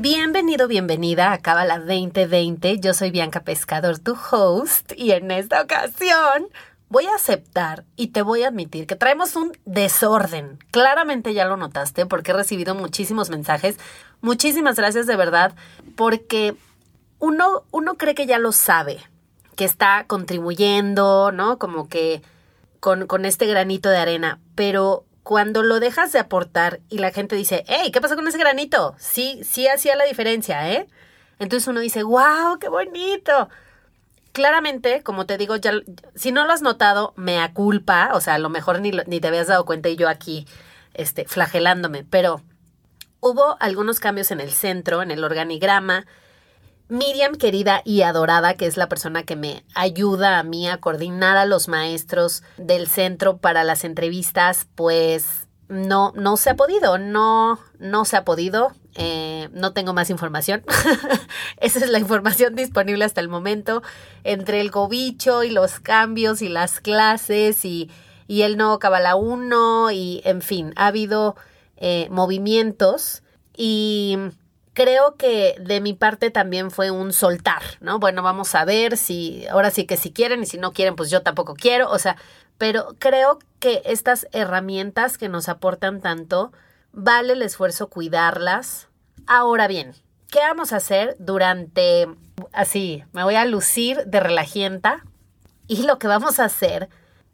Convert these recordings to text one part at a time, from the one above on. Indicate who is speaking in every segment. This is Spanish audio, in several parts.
Speaker 1: Bienvenido, bienvenida a Cábala 2020. Yo soy Bianca Pescador, tu host, y en esta ocasión voy a aceptar y te voy a admitir que traemos un desorden. Claramente ya lo notaste porque he recibido muchísimos mensajes. Muchísimas gracias de verdad porque uno, uno cree que ya lo sabe, que está contribuyendo, ¿no? Como que con, con este granito de arena, pero cuando lo dejas de aportar y la gente dice, hey, ¿qué pasó con ese granito? Sí, sí hacía la diferencia, ¿eh? Entonces uno dice, wow, qué bonito. Claramente, como te digo, ya, si no lo has notado, me aculpa, o sea, a lo mejor ni, ni te habías dado cuenta y yo aquí, este, flagelándome, pero hubo algunos cambios en el centro, en el organigrama, Miriam, querida y adorada, que es la persona que me ayuda a mí a coordinar a los maestros del centro para las entrevistas, pues no, no se ha podido, no, no se ha podido. Eh, no tengo más información. Esa es la información disponible hasta el momento. Entre el cobicho y los cambios y las clases y, y el nuevo Cabala 1 y en fin, ha habido eh, movimientos y creo que de mi parte también fue un soltar, ¿no? Bueno, vamos a ver si, ahora sí que si quieren y si no quieren, pues yo tampoco quiero, o sea, pero creo que estas herramientas que nos aportan tanto, vale el esfuerzo cuidarlas. Ahora bien, ¿qué vamos a hacer durante, así, me voy a lucir de relajienta? Y lo que vamos a hacer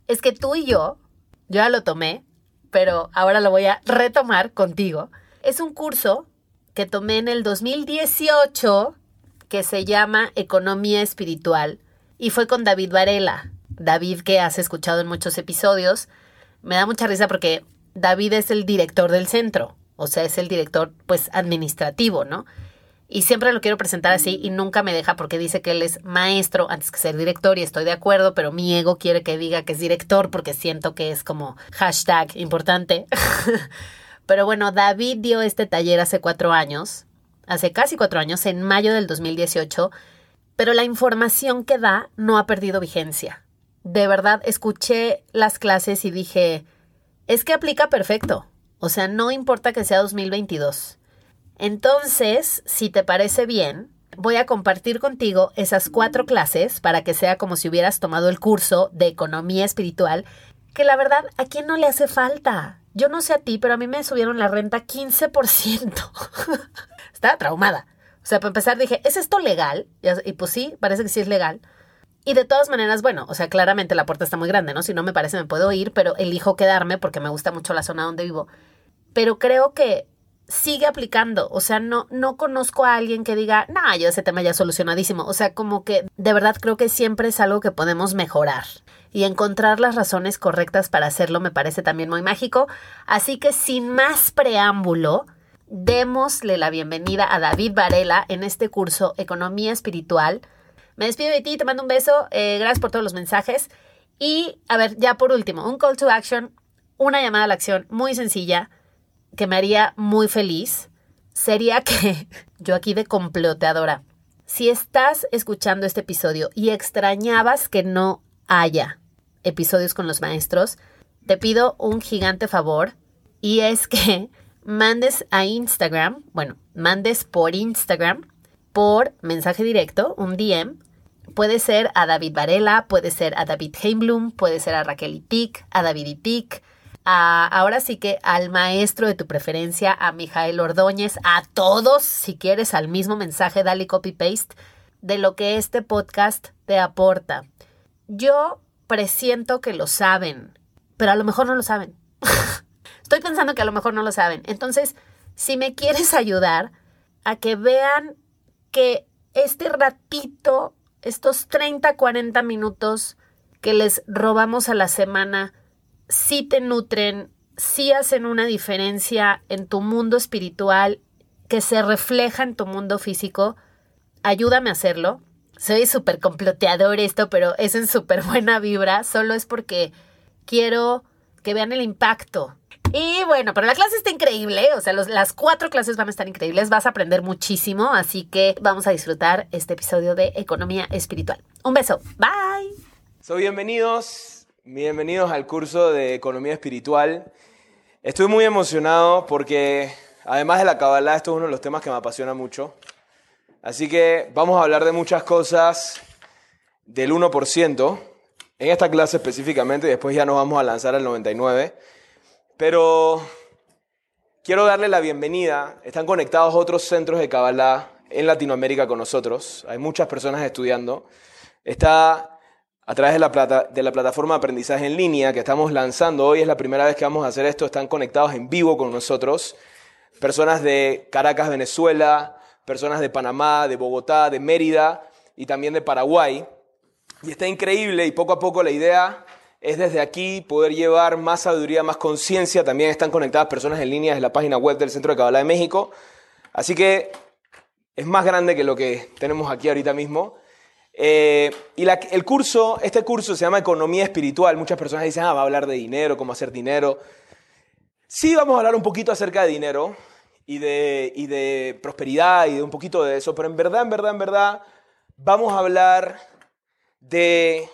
Speaker 1: es que tú y yo, yo ya lo tomé, pero ahora lo voy a retomar contigo. Es un curso que tomé en el 2018 que se llama Economía Espiritual y fue con David Varela. David que has escuchado en muchos episodios. Me da mucha risa porque David es el director del centro, o sea, es el director pues administrativo, ¿no? Y siempre lo quiero presentar así y nunca me deja porque dice que él es maestro antes que ser director y estoy de acuerdo, pero mi ego quiere que diga que es director porque siento que es como hashtag importante. Pero bueno, David dio este taller hace cuatro años, hace casi cuatro años, en mayo del 2018, pero la información que da no ha perdido vigencia. De verdad, escuché las clases y dije, es que aplica perfecto. O sea, no importa que sea 2022. Entonces, si te parece bien, voy a compartir contigo esas cuatro clases para que sea como si hubieras tomado el curso de economía espiritual, que la verdad, ¿a quién no le hace falta? Yo no sé a ti, pero a mí me subieron la renta 15%. Estaba traumada. O sea, para empezar dije, ¿es esto legal? Y pues sí, parece que sí es legal. Y de todas maneras, bueno, o sea, claramente la puerta está muy grande, ¿no? Si no me parece me puedo ir, pero elijo quedarme porque me gusta mucho la zona donde vivo. Pero creo que sigue aplicando. O sea, no, no conozco a alguien que diga, no, yo ese tema ya solucionadísimo. O sea, como que de verdad creo que siempre es algo que podemos mejorar y encontrar las razones correctas para hacerlo me parece también muy mágico. Así que sin más preámbulo, démosle la bienvenida a David Varela en este curso Economía Espiritual. Me despido de ti, te mando un beso, eh, gracias por todos los mensajes. Y a ver, ya por último, un call to action, una llamada a la acción muy sencilla que me haría muy feliz sería que yo aquí de comploteadora, si estás escuchando este episodio y extrañabas que no haya episodios con los maestros, te pido un gigante favor y es que mandes a Instagram, bueno, mandes por Instagram, por mensaje directo, un DM. Puede ser a David Varela, puede ser a David Heimblum, puede ser a Raquel Itik, a David Itik, a, ahora sí que al maestro de tu preferencia, a Mijael Ordóñez, a todos, si quieres, al mismo mensaje, dale copy-paste de lo que este podcast te aporta. Yo presiento que lo saben, pero a lo mejor no lo saben. Estoy pensando que a lo mejor no lo saben. Entonces, si me quieres ayudar a que vean que este ratito, estos 30, 40 minutos que les robamos a la semana, sí te nutren, sí hacen una diferencia en tu mundo espiritual, que se refleja en tu mundo físico, ayúdame a hacerlo. Soy súper comploteador esto, pero es en súper buena vibra, solo es porque quiero que vean el impacto. Y bueno, pero la clase está increíble, o sea, las cuatro clases van a estar increíbles, vas a aprender muchísimo, así que vamos a disfrutar este episodio de Economía Espiritual. Un beso, bye.
Speaker 2: So, bienvenidos, bienvenidos al curso de Economía Espiritual. Estoy muy emocionado porque además de la Kabbalah, esto es uno de los temas que me apasiona mucho. Así que vamos a hablar de muchas cosas del 1%, en esta clase específicamente, y después ya nos vamos a lanzar al 99%. Pero quiero darle la bienvenida. Están conectados otros centros de Kabbalah en Latinoamérica con nosotros. Hay muchas personas estudiando. Está a través de la, plata, de la plataforma de aprendizaje en línea que estamos lanzando. Hoy es la primera vez que vamos a hacer esto. Están conectados en vivo con nosotros. Personas de Caracas, Venezuela, personas de Panamá, de Bogotá, de Mérida y también de Paraguay. Y está increíble y poco a poco la idea es desde aquí poder llevar más sabiduría, más conciencia. También están conectadas personas en línea desde la página web del Centro de Kabbalah de México. Así que es más grande que lo que tenemos aquí ahorita mismo. Eh, y el curso, este curso se llama Economía Espiritual. Muchas personas dicen, ah, va a hablar de dinero, cómo hacer dinero. Sí, vamos a hablar un poquito acerca de dinero y de, y de prosperidad y de un poquito de eso, pero en verdad, en verdad, en verdad, vamos a hablar de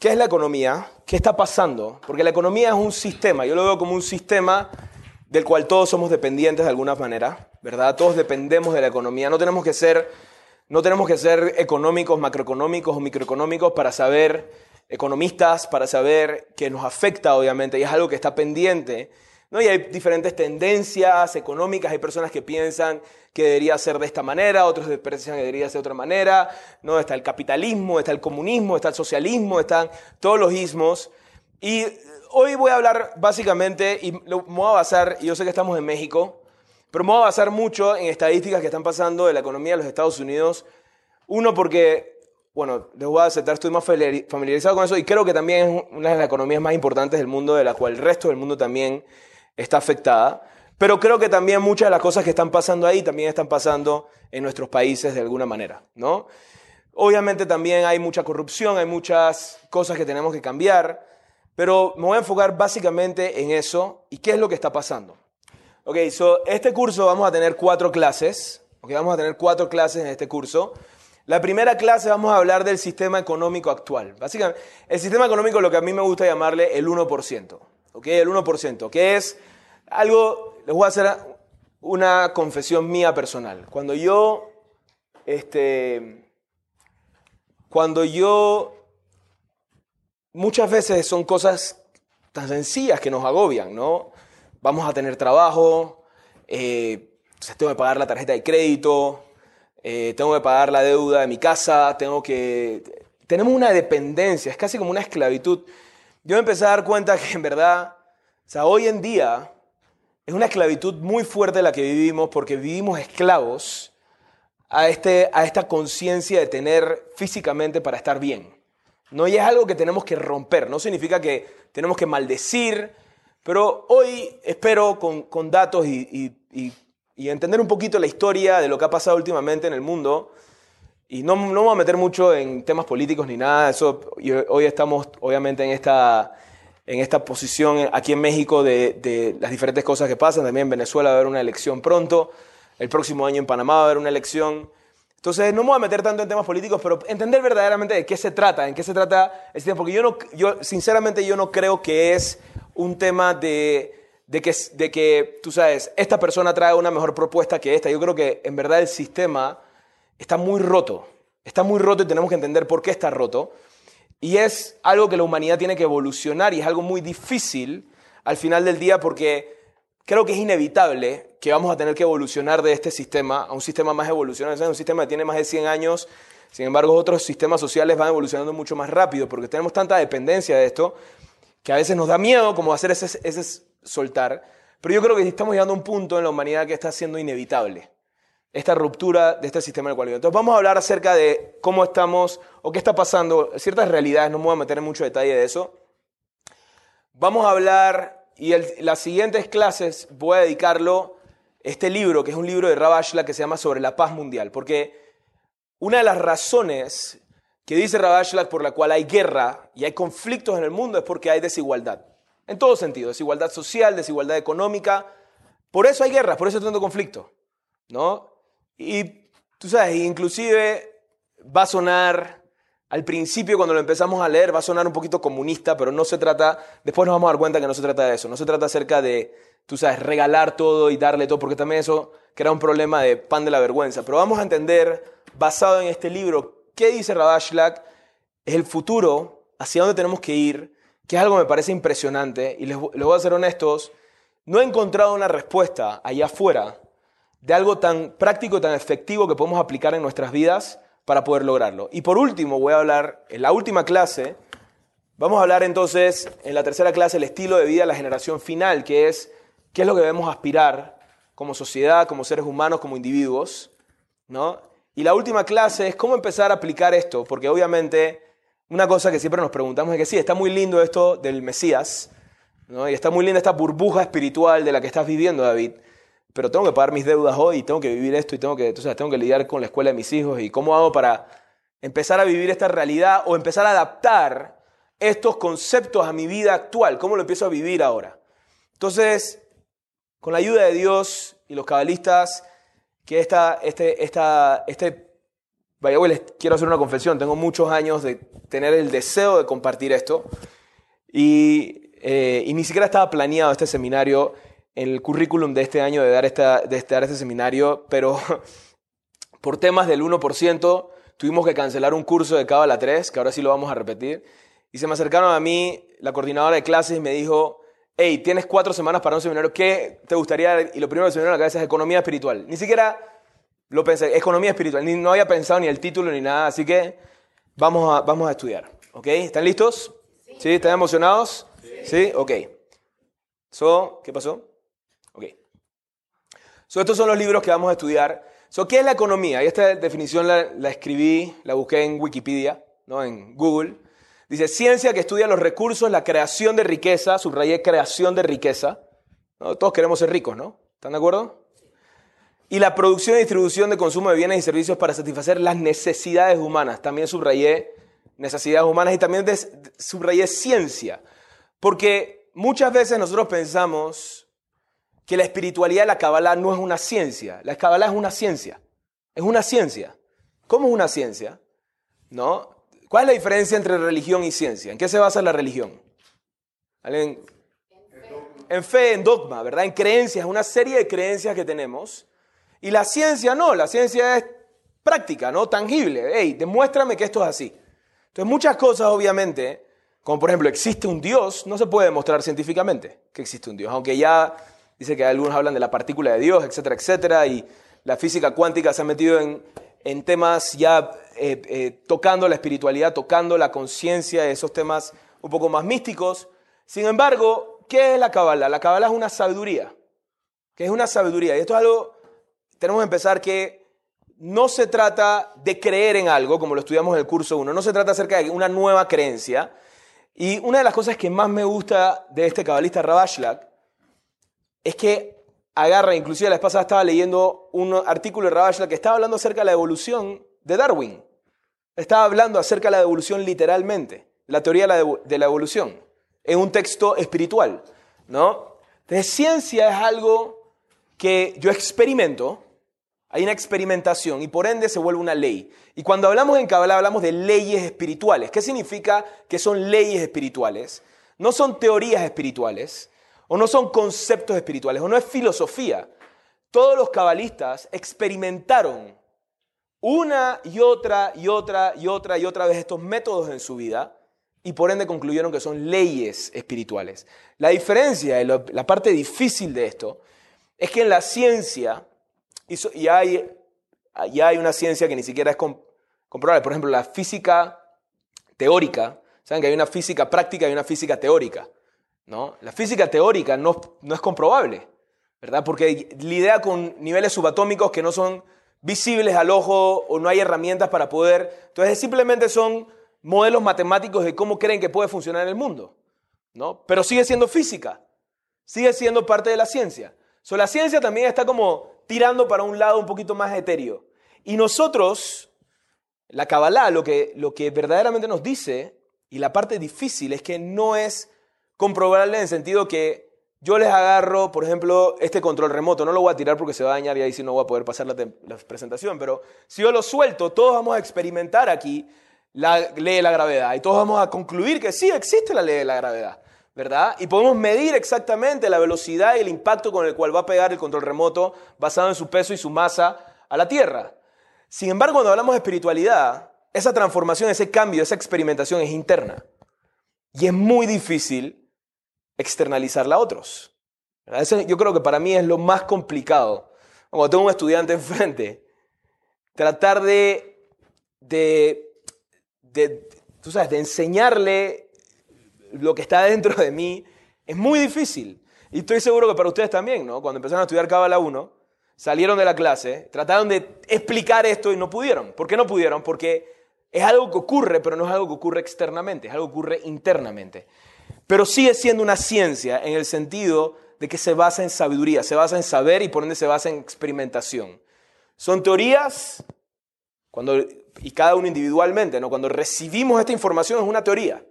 Speaker 2: ¿Qué es la economía? ¿Qué está pasando? Porque la economía es un sistema, yo lo veo como un sistema del cual todos somos dependientes de alguna manera, ¿verdad? Todos dependemos de la economía, no tenemos que ser, no tenemos que ser económicos, macroeconómicos o microeconómicos para saber, economistas, para saber que nos afecta obviamente y es algo que está pendiente ¿no? Y hay diferentes tendencias económicas, hay personas que piensan que debería ser de esta manera, otros piensan que debería ser de otra manera, ¿no? Está el capitalismo, está el comunismo, está el socialismo, están todos los ismos. Y hoy voy a hablar básicamente, y me voy a basar, yo sé que estamos en México, pero me voy a basar mucho en estadísticas que están pasando de la economía de los Estados Unidos. Uno, porque, bueno, les voy a aceptar, estoy más familiarizado con eso y creo que también es una de las economías más importantes del mundo, de la cual el resto del mundo también está afectada, pero creo que también muchas de las cosas que están pasando ahí también están pasando en nuestros países de alguna manera, ¿no? Obviamente también hay mucha corrupción, hay muchas cosas que tenemos que cambiar, pero me voy a enfocar básicamente en eso y qué es lo que está pasando. Ok, so este curso vamos a tener cuatro clases, ok, vamos a tener cuatro clases en este curso. La primera clase vamos a hablar del sistema económico actual. Básicamente, el sistema económico lo que a mí me gusta llamarle el 1%. ¿Ok? El 1%, que es algo, les voy a hacer una confesión mía personal. Cuando yo, este, cuando yo, muchas veces son cosas tan sencillas que nos agobian, ¿no? Vamos a tener trabajo, eh, tengo que pagar la tarjeta de crédito, eh, tengo que pagar la deuda de mi casa, tengo que... Tenemos una dependencia, es casi como una esclavitud yo empecé a dar cuenta que en verdad, o sea, hoy en día es una esclavitud muy fuerte la que vivimos porque vivimos esclavos a, este, a esta conciencia de tener físicamente para estar bien. No y es algo que tenemos que romper, no significa que tenemos que maldecir, pero hoy espero con, datos y, entender un poquito la historia de lo que ha pasado últimamente en el mundo, y no, no me voy a meter mucho en temas políticos ni nada, eso, hoy estamos obviamente en esta, en esta posición aquí en México de, de, las diferentes cosas que pasan, también en Venezuela va a haber una elección pronto, el próximo año en Panamá va a haber una elección. Entonces, no me voy a meter tanto en temas políticos, pero entender verdaderamente de qué se trata, en qué se trata este tema, porque yo, no, yo sinceramente yo no creo que es un tema de, de, que, de que, tú sabes, esta persona trae una mejor propuesta que esta. Yo creo que en verdad el sistema está muy roto. Está muy roto y tenemos que entender por qué está roto. Y es algo que la humanidad tiene que evolucionar y es algo muy difícil al final del día porque creo que es inevitable que vamos a tener que evolucionar de este sistema a un sistema más evolucionado. Es un sistema que tiene más de 100 años, sin embargo otros sistemas sociales van evolucionando mucho más rápido porque tenemos tanta dependencia de esto que a veces nos da miedo como hacer ese, ese soltar. Pero yo creo que estamos llegando a un punto en la humanidad que está siendo inevitable esta ruptura de este sistema del cual Entonces vamos a hablar acerca de cómo estamos o qué está pasando, ciertas realidades, no me voy a meter en mucho detalle de eso. Vamos a hablar, y las siguientes clases voy a dedicarlo este libro, que es un libro de Rabashla que se llama Sobre la paz mundial, porque una de las razones que dice Rabashlag por la cual hay guerra y hay conflictos en el mundo es porque hay desigualdad. En todo sentido, desigualdad social, desigualdad económica. Por eso hay guerra, por eso hay tanto conflicto. ¿no? Y tú sabes, inclusive va a sonar, al principio cuando lo empezamos a leer, va a sonar un poquito comunista, pero no se trata, después nos vamos a dar cuenta que no se trata de eso, no se trata acerca de, tú sabes, regalar todo y darle todo, porque también eso crea un problema de pan de la vergüenza. Pero vamos a entender, basado en este libro, qué dice Rabashlag, es el futuro, hacia dónde tenemos que ir, que es algo que me parece impresionante, y les, les voy a ser honestos, no he encontrado una respuesta allá afuera de algo tan práctico tan efectivo que podemos aplicar en nuestras vidas para poder lograrlo. Y por último, voy a hablar, en la última clase, vamos a hablar entonces, en la tercera clase, el estilo de vida de la generación final, que es qué es lo que debemos aspirar como sociedad, como seres humanos, como individuos, ¿no? Y la última clase es cómo empezar a aplicar esto, porque obviamente una cosa que siempre nos preguntamos es que sí, está muy lindo esto del Mesías, ¿no? y está muy linda esta burbuja espiritual de la que estás viviendo, David, pero tengo que pagar mis deudas hoy y tengo que vivir esto y tengo que, entonces, tengo que lidiar con la escuela de mis hijos y cómo hago para empezar a vivir esta realidad o empezar a adaptar estos conceptos a mi vida actual, cómo lo empiezo a vivir ahora. Entonces, con la ayuda de Dios y los cabalistas, que esta, este, esta, este, vaya, les quiero hacer una confesión, tengo muchos años de tener el deseo de compartir esto y, eh, y ni siquiera estaba planeado este seminario el currículum de este año de dar, esta, de dar este seminario, pero por temas del 1% tuvimos que cancelar un curso de Cábala 3, que ahora sí lo vamos a repetir, y se me acercaron a mí la coordinadora de clases y me dijo, hey, tienes cuatro semanas para un seminario, ¿qué te gustaría? Y lo primero que se me vino a la cabeza es economía espiritual. Ni siquiera lo pensé, economía espiritual, ni, no había pensado ni el título ni nada, así que vamos a, vamos a estudiar, ¿ok? ¿Están listos? ¿Sí? ¿Están emocionados? Sí. ¿Sí? Ok. So, ¿Qué pasó? Estos son los libros que vamos a estudiar. ¿Qué es la economía? Y esta definición la, escribí, la busqué en Wikipedia, ¿no? en Google. Dice, ciencia que estudia los recursos, la creación de riqueza, subrayé creación de riqueza. Todos queremos ser ricos, ¿no? ¿Están de acuerdo? Y la producción y distribución de consumo de bienes y servicios para satisfacer las necesidades humanas. También subrayé necesidades humanas y también subrayé ciencia. Porque muchas veces nosotros pensamos que la espiritualidad de la Kabbalah no es una ciencia. La Kabbalah es una ciencia. Es una ciencia. ¿Cómo es una ciencia? ¿No? ¿Cuál es la diferencia entre religión y ciencia? ¿En qué se basa la religión? En, fe, en dogma, ¿verdad? En creencias, una serie de creencias que tenemos. Y la ciencia no, la ciencia es práctica, ¿no? Tangible. Hey, demuéstrame que esto es así. Entonces, muchas cosas, obviamente, como por ejemplo, existe un Dios, no se puede demostrar científicamente que existe un Dios, aunque ya Dice que algunos hablan de la partícula de Dios, etcétera, etcétera, y la física cuántica se ha metido en, temas ya eh, eh, tocando la espiritualidad, tocando la conciencia, esos temas un poco más místicos. Sin embargo, ¿qué es la Kabbalah? La Kabbalah es una sabiduría, que es una sabiduría. Y esto es algo, tenemos que empezar que no se trata de creer en algo, como lo estudiamos en el curso 1, no se trata acerca de una nueva creencia. Y una de las cosas que más me gusta de este cabalista Rabashlag es que agarra, inclusive la vez pasada estaba leyendo un artículo de Ravashla que estaba hablando acerca de la evolución de Darwin. Estaba hablando acerca de la evolución literalmente, la teoría de la evolución, en un texto espiritual, ¿no? Entonces, ciencia es algo que yo experimento, hay una experimentación y por ende se vuelve una ley. Y cuando hablamos en Kabbalah hablamos de leyes espirituales. ¿Qué significa que son leyes espirituales? No son teorías espirituales, o no son conceptos espirituales, o no es filosofía. Todos los cabalistas experimentaron una y otra y otra y otra y otra vez estos métodos en su vida y por ende concluyeron que son leyes espirituales. La diferencia, la parte difícil de esto, es que en la ciencia, y hay, hay una ciencia que ni siquiera es comprobable, por ejemplo, la física teórica, saben que hay una física práctica y una física teórica. ¿No? La física teórica no, no es comprobable, ¿verdad? Porque lidia con niveles subatómicos que no son visibles al ojo o no hay herramientas para poder. Entonces simplemente son modelos matemáticos de cómo creen que puede funcionar el mundo, ¿no? Pero sigue siendo física, sigue siendo parte de la ciencia. So, la ciencia también está como tirando para un lado un poquito más etéreo. Y nosotros, La Kabbalah lo que, lo que verdaderamente nos dice, y la parte difícil, es que no es comprobable en sentido que yo les agarro, por ejemplo, este control remoto, no lo voy a tirar porque se va a dañar y ahí sí no voy a poder pasar la, la presentación, pero si yo lo suelto, todos vamos a experimentar aquí la ley de la gravedad y todos vamos a concluir que sí existe la ley de la gravedad. ¿verdad? Y podemos medir exactamente la velocidad y el impacto con el cual va a pegar el control remoto basado en su peso y su masa a la Tierra. Sin embargo, cuando hablamos de espiritualidad, esa transformación, ese cambio, esa experimentación es interna. Y es muy difícil externalizarla a otros. yo creo que para mí es lo más complicado. Cuando tengo un estudiante enfrente, tratar de, de, tú sabes, de enseñarle lo que está dentro de mí es muy difícil. Y estoy seguro que para ustedes también, ¿no? Cuando empezaron a estudiar Cábala 1, salieron de la clase, trataron de explicar esto y no pudieron. ¿Por qué no pudieron? Porque es algo que ocurre, pero no es algo que ocurre externamente, es algo que ocurre internamente. Pero sigue siendo una ciencia en el sentido de que se basa en sabiduría, se basa en saber y por ende se basa en experimentación. Son teorías, cuando, y cada uno individualmente, ¿no? cuando recibimos esta información es una teoría.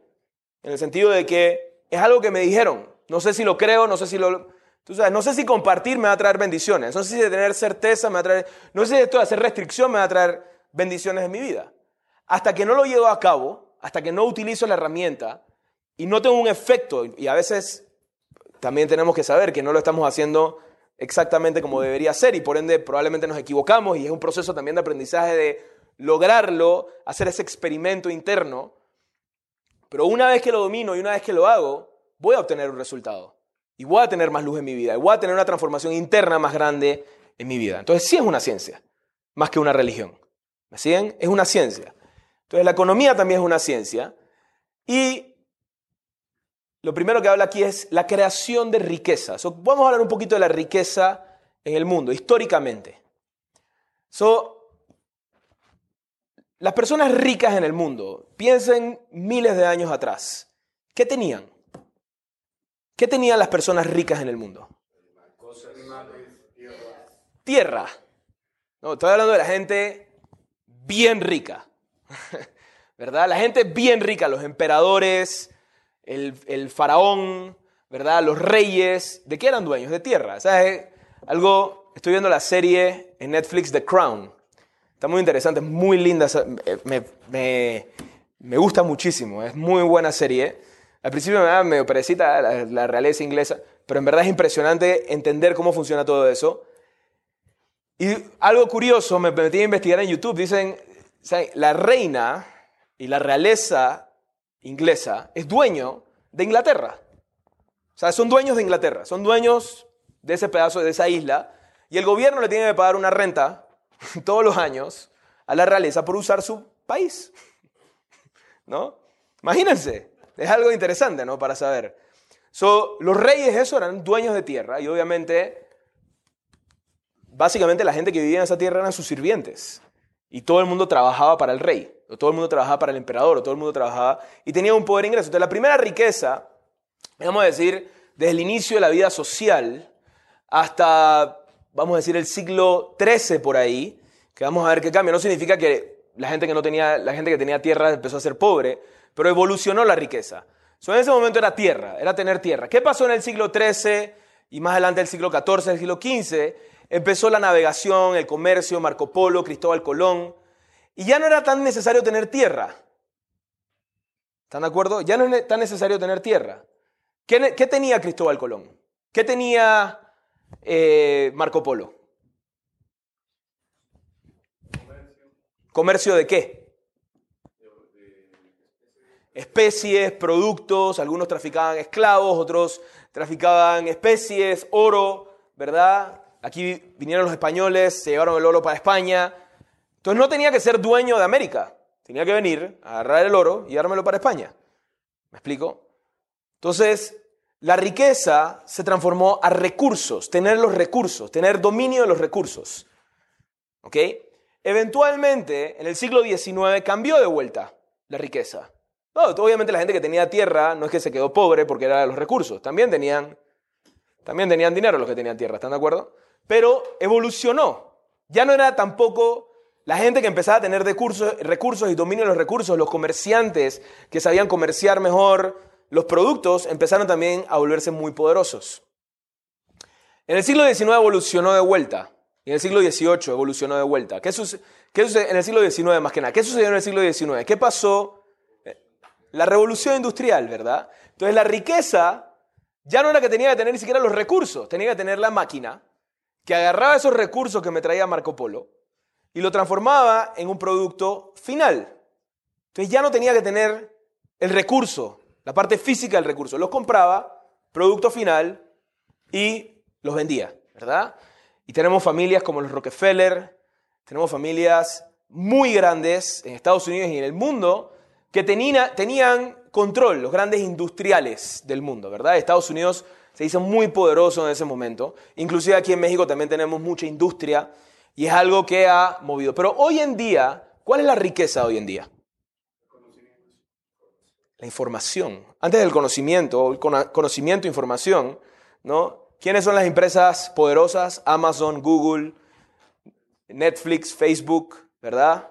Speaker 2: En el sentido de que es algo que me dijeron. No sé si lo creo, no sé si lo... Tú sabes, no sé si compartir me va a traer bendiciones. No sé si de tener certeza me va. No sé si esto de hacer restricción me va a traer bendiciones en mi vida. Hasta que no lo llevo a cabo, hasta que no utilizo la herramienta y no tengo un efecto, y a veces también tenemos que saber que no lo estamos haciendo exactamente como debería ser y por ende probablemente nos equivocamos y es un proceso también de aprendizaje de lograrlo, hacer ese experimento interno pero una vez que lo domino y una vez que lo hago, voy a obtener un resultado. Y voy a tener más luz en mi vida. Y voy a tener una transformación interna más grande en mi vida. Entonces sí es una ciencia, más que una religión. ¿Me siguen? Es una ciencia. Entonces la economía también es una ciencia. Y lo primero que habla aquí es la creación de riqueza. vamos a hablar un poquito de la riqueza en el mundo, históricamente. So, las personas ricas en el mundo, piensen miles de años atrás, ¿qué tenían? ¿Qué tenían las personas ricas en el mundo? Tierra. No, estoy hablando de la gente bien rica. ¿Verdad? La gente bien rica, los emperadores, el, el, faraón, ¿verdad? Los reyes, ¿de qué eran dueños? De tierra. ¿Sabes? Algo, estoy viendo la serie en Netflix The Crown. Está muy interesante, muy linda, me, me, gusta muchísimo, es muy buena serie. Al principio me da medio perecita la, realeza inglesa, pero en verdad es impresionante entender cómo funciona todo eso. Y algo curioso, me metí a investigar en YouTube, dicen, la reina y la realeza inglesa es dueño de Inglaterra. O sea, son dueños de Inglaterra, son dueños de ese pedazo, de esa isla, y el gobierno le tiene que pagar una renta todos los años a la realeza por usar su país. ¿No? Imagínense, es algo interesante, ¿no? Para saber. So, los reyes, eso, eran dueños de tierra y obviamente, básicamente la gente que vivía en esa tierra eran sus sirvientes. Y todo el mundo trabajaba para el rey, o todo el mundo trabajaba para el emperador, o todo el mundo trabajaba y tenía un poder ingreso. Entonces, la primera riqueza, vamos a decir, desde el inicio de la vida social hasta vamos a decir, el siglo XIII por ahí, que vamos a ver qué cambia. No significa que la gente que, no tenía, la gente que tenía tierra empezó a ser pobre, pero evolucionó la riqueza. So, en ese momento era tierra, era tener tierra. ¿Qué pasó en el siglo XIII y más adelante el siglo XIV, el siglo XV? Empezó la navegación, el comercio, Marco Polo, Cristóbal Colón, y ya no era tan necesario tener tierra. ¿Están de acuerdo? Ya no es tan necesario tener tierra. ¿Qué, tenía Cristóbal Colón? ¿Qué tenía eh, Marco Polo? ¿Comercio de qué? Especies, productos, algunos traficaban esclavos, otros traficaban especies, oro, ¿verdad? Aquí vinieron los españoles, se llevaron el oro para España. Entonces no tenía que ser dueño de América, tenía que venir, agarrar el oro y llevármelo para España. ¿Me explico? Entonces, la riqueza se transformó a recursos, tener los recursos, tener dominio de los recursos. ¿Ok? Eventualmente, en el siglo XIX cambió de vuelta la riqueza. obviamente la gente que tenía tierra no es que se quedó pobre porque era de los recursos, también tenían, también tenían dinero los que tenían tierra, ¿están de acuerdo? Pero evolucionó. Ya no era tampoco La gente que empezaba a tener recursos, recursos y dominio de los recursos, los comerciantes que sabían comerciar mejor los productos, empezaron también a volverse muy poderosos. En el siglo XIX evolucionó de vuelta. Y en el siglo XVIII evolucionó de vuelta. ¿Qué, sucedió en el siglo XIX más que nada? ¿Qué sucedió en el siglo XIX? ¿Qué pasó? La revolución industrial, ¿verdad? Entonces la riqueza ya no era que tenía que tener ni siquiera los recursos, tenía que tener la máquina que agarraba esos recursos que me traía Marco Polo y lo transformaba en un producto final. Entonces ya no tenía que tener el recurso, la parte física del recurso. Los compraba, producto final, y los vendía, ¿verdad? Y tenemos familias como los Rockefeller, tenemos familias muy grandes en Estados Unidos y en el mundo que tenían control, los grandes industriales del mundo, ¿verdad? Estados Unidos se hizo muy poderoso en ese momento. Inclusive aquí en México también tenemos mucha industria y es algo que ha movido. Pero hoy en día, ¿cuál es la riqueza hoy en día? La información. Antes del conocimiento, conocimiento, información, ¿no? ¿Quiénes son las empresas poderosas? Amazon, Google, Netflix, Facebook, ¿verdad?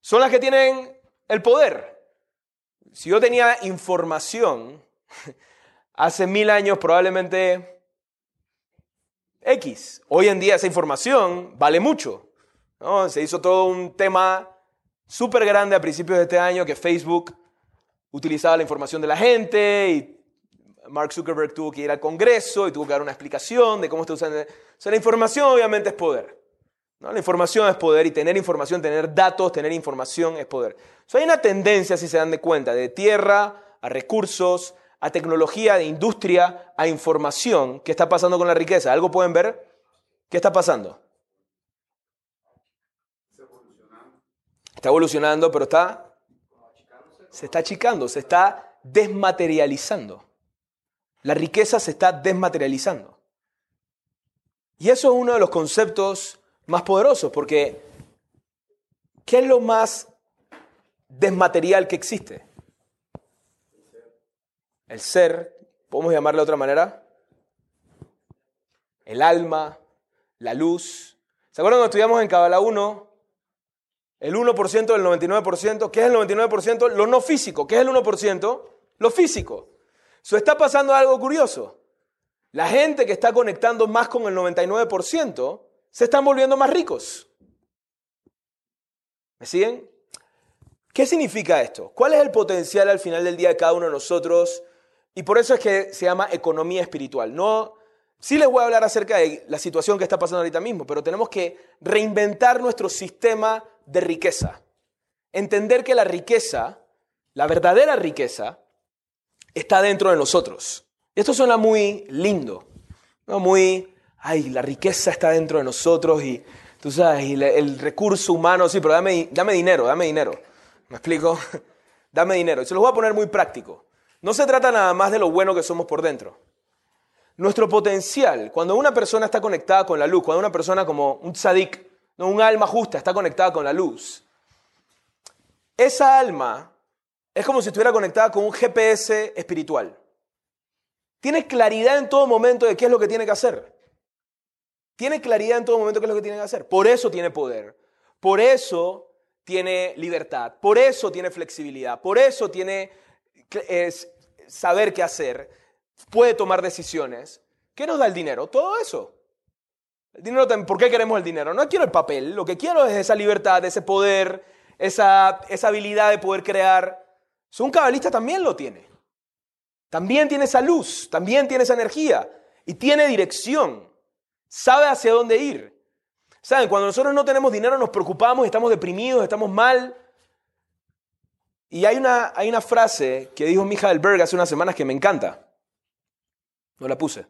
Speaker 2: Son las que tienen el poder. Si yo tenía información hace mil años, probablemente X. Hoy en día esa información vale mucho. ¿no? Se hizo todo un tema súper grande a principios de este año que Facebook utilizaba la información de la gente y Mark Zuckerberg tuvo que ir al Congreso y tuvo que dar una explicación de cómo está usando. O sea, la información obviamente es poder. ¿no? La información es poder y tener información, tener datos, tener información es poder. So, hay una tendencia, si se dan de cuenta, de tierra a recursos, a tecnología, de industria, a información. ¿Qué está pasando con la riqueza? ¿Algo pueden ver? ¿Qué está pasando? Está evolucionando, pero está... Se está achicando, se está desmaterializando. La riqueza se está desmaterializando. Y eso es uno de los conceptos más poderosos, porque ¿qué es lo más desmaterial que existe? El ser, podemos llamarlo de otra manera, el alma, la luz. ¿Se acuerdan cuando estudiamos en Kabbalah 1? El 1% del 99%, ¿qué es el 99%? Lo no físico, ¿qué es el 1%? Lo físico. Eso está pasando algo curioso. La gente que está conectando más con el 99% se están volviendo más ricos. ¿Me siguen? ¿Qué significa esto? ¿Cuál es el potencial al final del día de cada uno de nosotros y por eso es que se llama economía espiritual. No, sí les voy a hablar acerca de la situación que está pasando ahorita mismo, pero tenemos que reinventar nuestro sistema de riqueza. Entender que la riqueza, la verdadera riqueza, está dentro de nosotros. Esto suena muy lindo, muy, ay, la riqueza está dentro de nosotros y tú sabes, y el recurso humano, sí, pero dame, dame dinero, dame dinero. ¿Me explico? dame dinero. Y se los voy a poner muy práctico. No se trata nada más de lo bueno que somos por dentro. Nuestro potencial, cuando una persona está conectada con la luz, cuando una persona como un tzadik, un alma justa está conectada con la luz, esa alma es como si estuviera conectada con un GPS espiritual. Tiene claridad en todo momento de qué es lo que tiene que hacer. Tiene claridad en todo momento de qué es lo que tiene que hacer. Por eso tiene poder. Por eso tiene libertad. Por eso tiene flexibilidad. Por eso tiene es saber qué hacer, puede tomar decisiones. ¿Qué nos da el dinero? Todo eso. El dinero, ¿Por qué queremos el dinero? No quiero el papel, lo que quiero es esa libertad, ese poder, esa, esa habilidad de poder crear. un cabalista también lo tiene. También tiene esa luz, también tiene esa energía y tiene dirección. Sabe hacia dónde ir. ¿Saben? Cuando nosotros no tenemos dinero nos preocupamos, estamos deprimidos, estamos mal, y hay una, hay una frase que dijo Michael Berg hace unas semanas que me encanta. No la puse.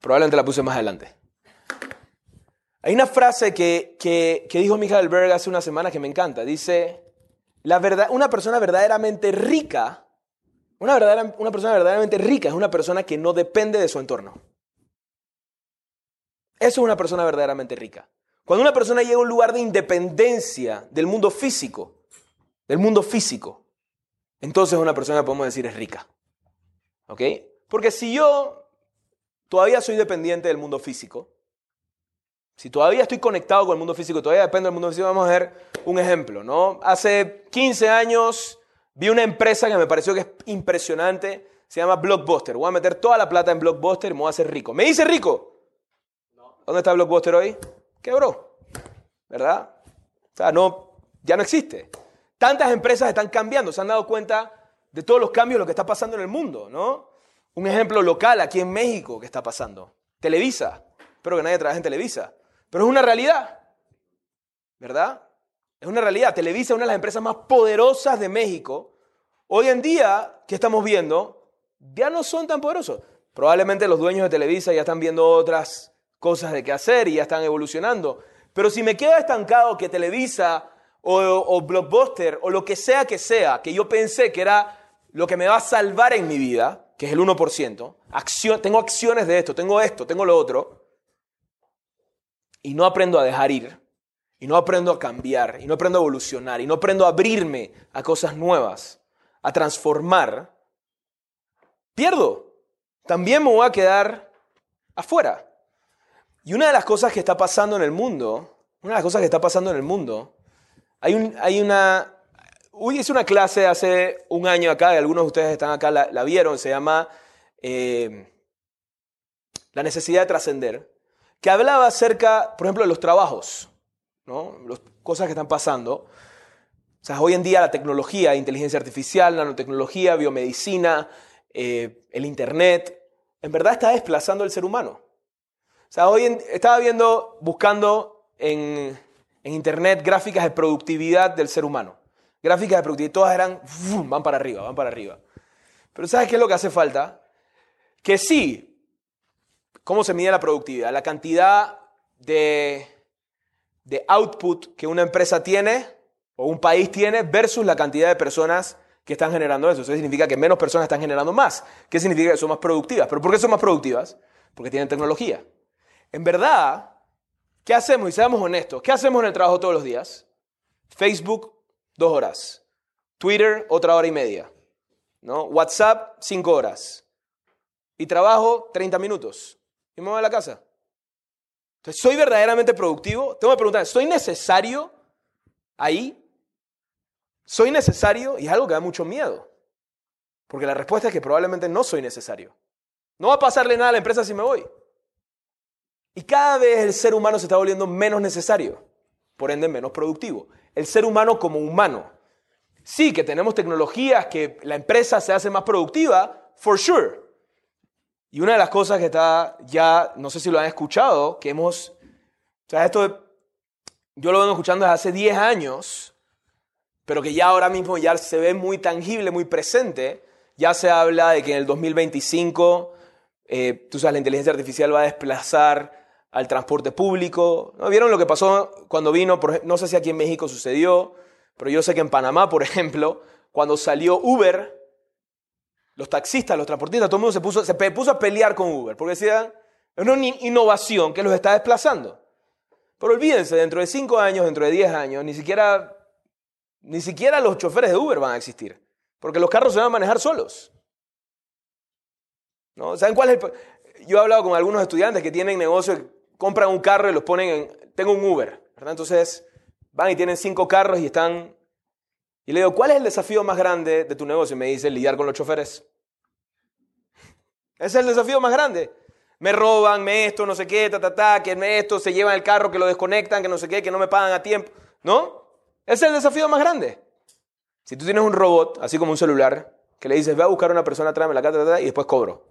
Speaker 2: Probablemente la puse más adelante. Hay una frase que, que, dijo Michael Berg hace unas semanas que me encanta. Dice, la verdad, una persona verdaderamente rica, una, una persona verdaderamente rica es una persona que no depende de su entorno. Eso es una persona verdaderamente rica. Cuando una persona llega a un lugar de independencia del mundo físico, del mundo físico, entonces una persona podemos decir es rica. ¿Ok? Porque si yo todavía soy dependiente del mundo físico, Si todavía estoy conectado con el mundo físico, todavía dependo del mundo físico, vamos a ver un ejemplo, ¿no? Hace 15 años vi una empresa que me pareció que es impresionante, se llama Blockbuster. Voy a meter toda la plata en Blockbuster y me voy a hacer rico. ¿Me hice rico? ¿Dónde está Blockbuster hoy? Quebró, ¿verdad? O sea, no, ya no existe. Tantas empresas están cambiando, se han dado cuenta de todos los cambios, lo que está pasando en el mundo, ¿no? Un ejemplo local aquí en México que está pasando. Televisa. Espero que nadie trabaje en Televisa. Pero es una realidad, ¿verdad? Es una realidad. Televisa es una de las empresas más poderosas de México. Hoy en día, ¿qué estamos viendo? Ya no son tan poderosos. Probablemente los dueños de Televisa ya están viendo otras cosas de qué hacer y ya están evolucionando. Pero si me quedo estancado que Televisa o, Blockbuster o lo que sea que sea, que yo pensé que era lo que me va a salvar en mi vida, que es el 1%, tengo acciones de esto, tengo esto, tengo lo otro, y no aprendo a dejar ir, y no aprendo a cambiar, y no aprendo a evolucionar, y no aprendo a abrirme a cosas nuevas, a transformar, pierdo. También me voy a quedar afuera. Y una de las cosas que está pasando en el mundo, una de las cosas que está pasando en el mundo, hay, un, hay una... Hoy hice una clase hace un año acá, y algunos de ustedes están acá, la, vieron, se llama eh, La necesidad de trascender, que hablaba acerca, por ejemplo, de los trabajos, ¿no? Las cosas que están pasando. O sea, hoy en día la tecnología, inteligencia artificial, nanotecnología, biomedicina, eh, el Internet, en verdad está desplazando al ser humano. O sea, hoy estaba viendo, buscando en, Internet gráficas de productividad del ser humano. Gráficas de productividad, todas eran, van para arriba, van para arriba. Pero ¿sabes qué es lo que hace falta? Que sí, ¿cómo se mide la productividad? La cantidad de, de output que una empresa tiene o un país tiene versus la cantidad de personas que están generando eso. Eso significa que menos personas están generando más. ¿Qué significa que son más productivas? ¿Pero por qué son más productivas? Porque tienen tecnología. En verdad, ¿qué hacemos? Y seamos honestos, ¿qué hacemos en el trabajo todos los días? Facebook, dos horas. Twitter, otra hora y media. ¿no? WhatsApp, cinco horas. Y trabajo, 30 minutos. Y me voy a la casa. Entonces, ¿soy verdaderamente productivo? Tengo que preguntar, ¿soy necesario ahí? ¿Soy necesario? Y es algo que da mucho miedo. Porque la respuesta es que probablemente no soy necesario. No va a pasarle nada a la empresa si me voy. Y cada vez el ser humano se está volviendo menos necesario, por ende menos productivo. El ser humano como humano. Sí, que tenemos tecnologías que la empresa se hace más productiva, for sure. Y una de las cosas que está ya, no sé si lo han escuchado, que hemos, o sea, esto yo lo vengo escuchando desde hace 10 años, pero que ya ahora mismo ya se ve muy tangible, muy presente. Ya se habla de que en el 2025, eh, tú sabes, la inteligencia artificial va a desplazar al transporte público. ¿No? ¿Vieron lo que pasó cuando vino? no sé si aquí en México sucedió, pero yo sé que en Panamá, por ejemplo, cuando salió Uber, los taxistas, los transportistas, todo el mundo se puso, se puso a pelear con Uber, porque decían, es una innovación que los está desplazando. Pero olvídense, dentro de 5 años, dentro de 10 años, ni siquiera, ni siquiera los choferes de Uber van a existir, porque los carros se van a manejar solos. ¿No? ¿Saben cuál es el...? Yo he hablado con algunos estudiantes que tienen negocios compran un carro y los ponen en, tengo un Uber, ¿verdad? Entonces van y tienen cinco carros y están... Y le digo, ¿cuál es el desafío más grande de tu negocio? Y me dice, lidiar con los choferes. Ese es el desafío más grande. Me roban, me esto, no sé qué, ta, ta, ta, que me esto, se llevan el carro, que lo desconectan, que no sé qué, que no me pagan a tiempo. ¿No? Ese es el desafío más grande. Si tú tienes un robot, así como un celular, que le dices, ve a buscar a una persona, tráeme la carta, y después cobro.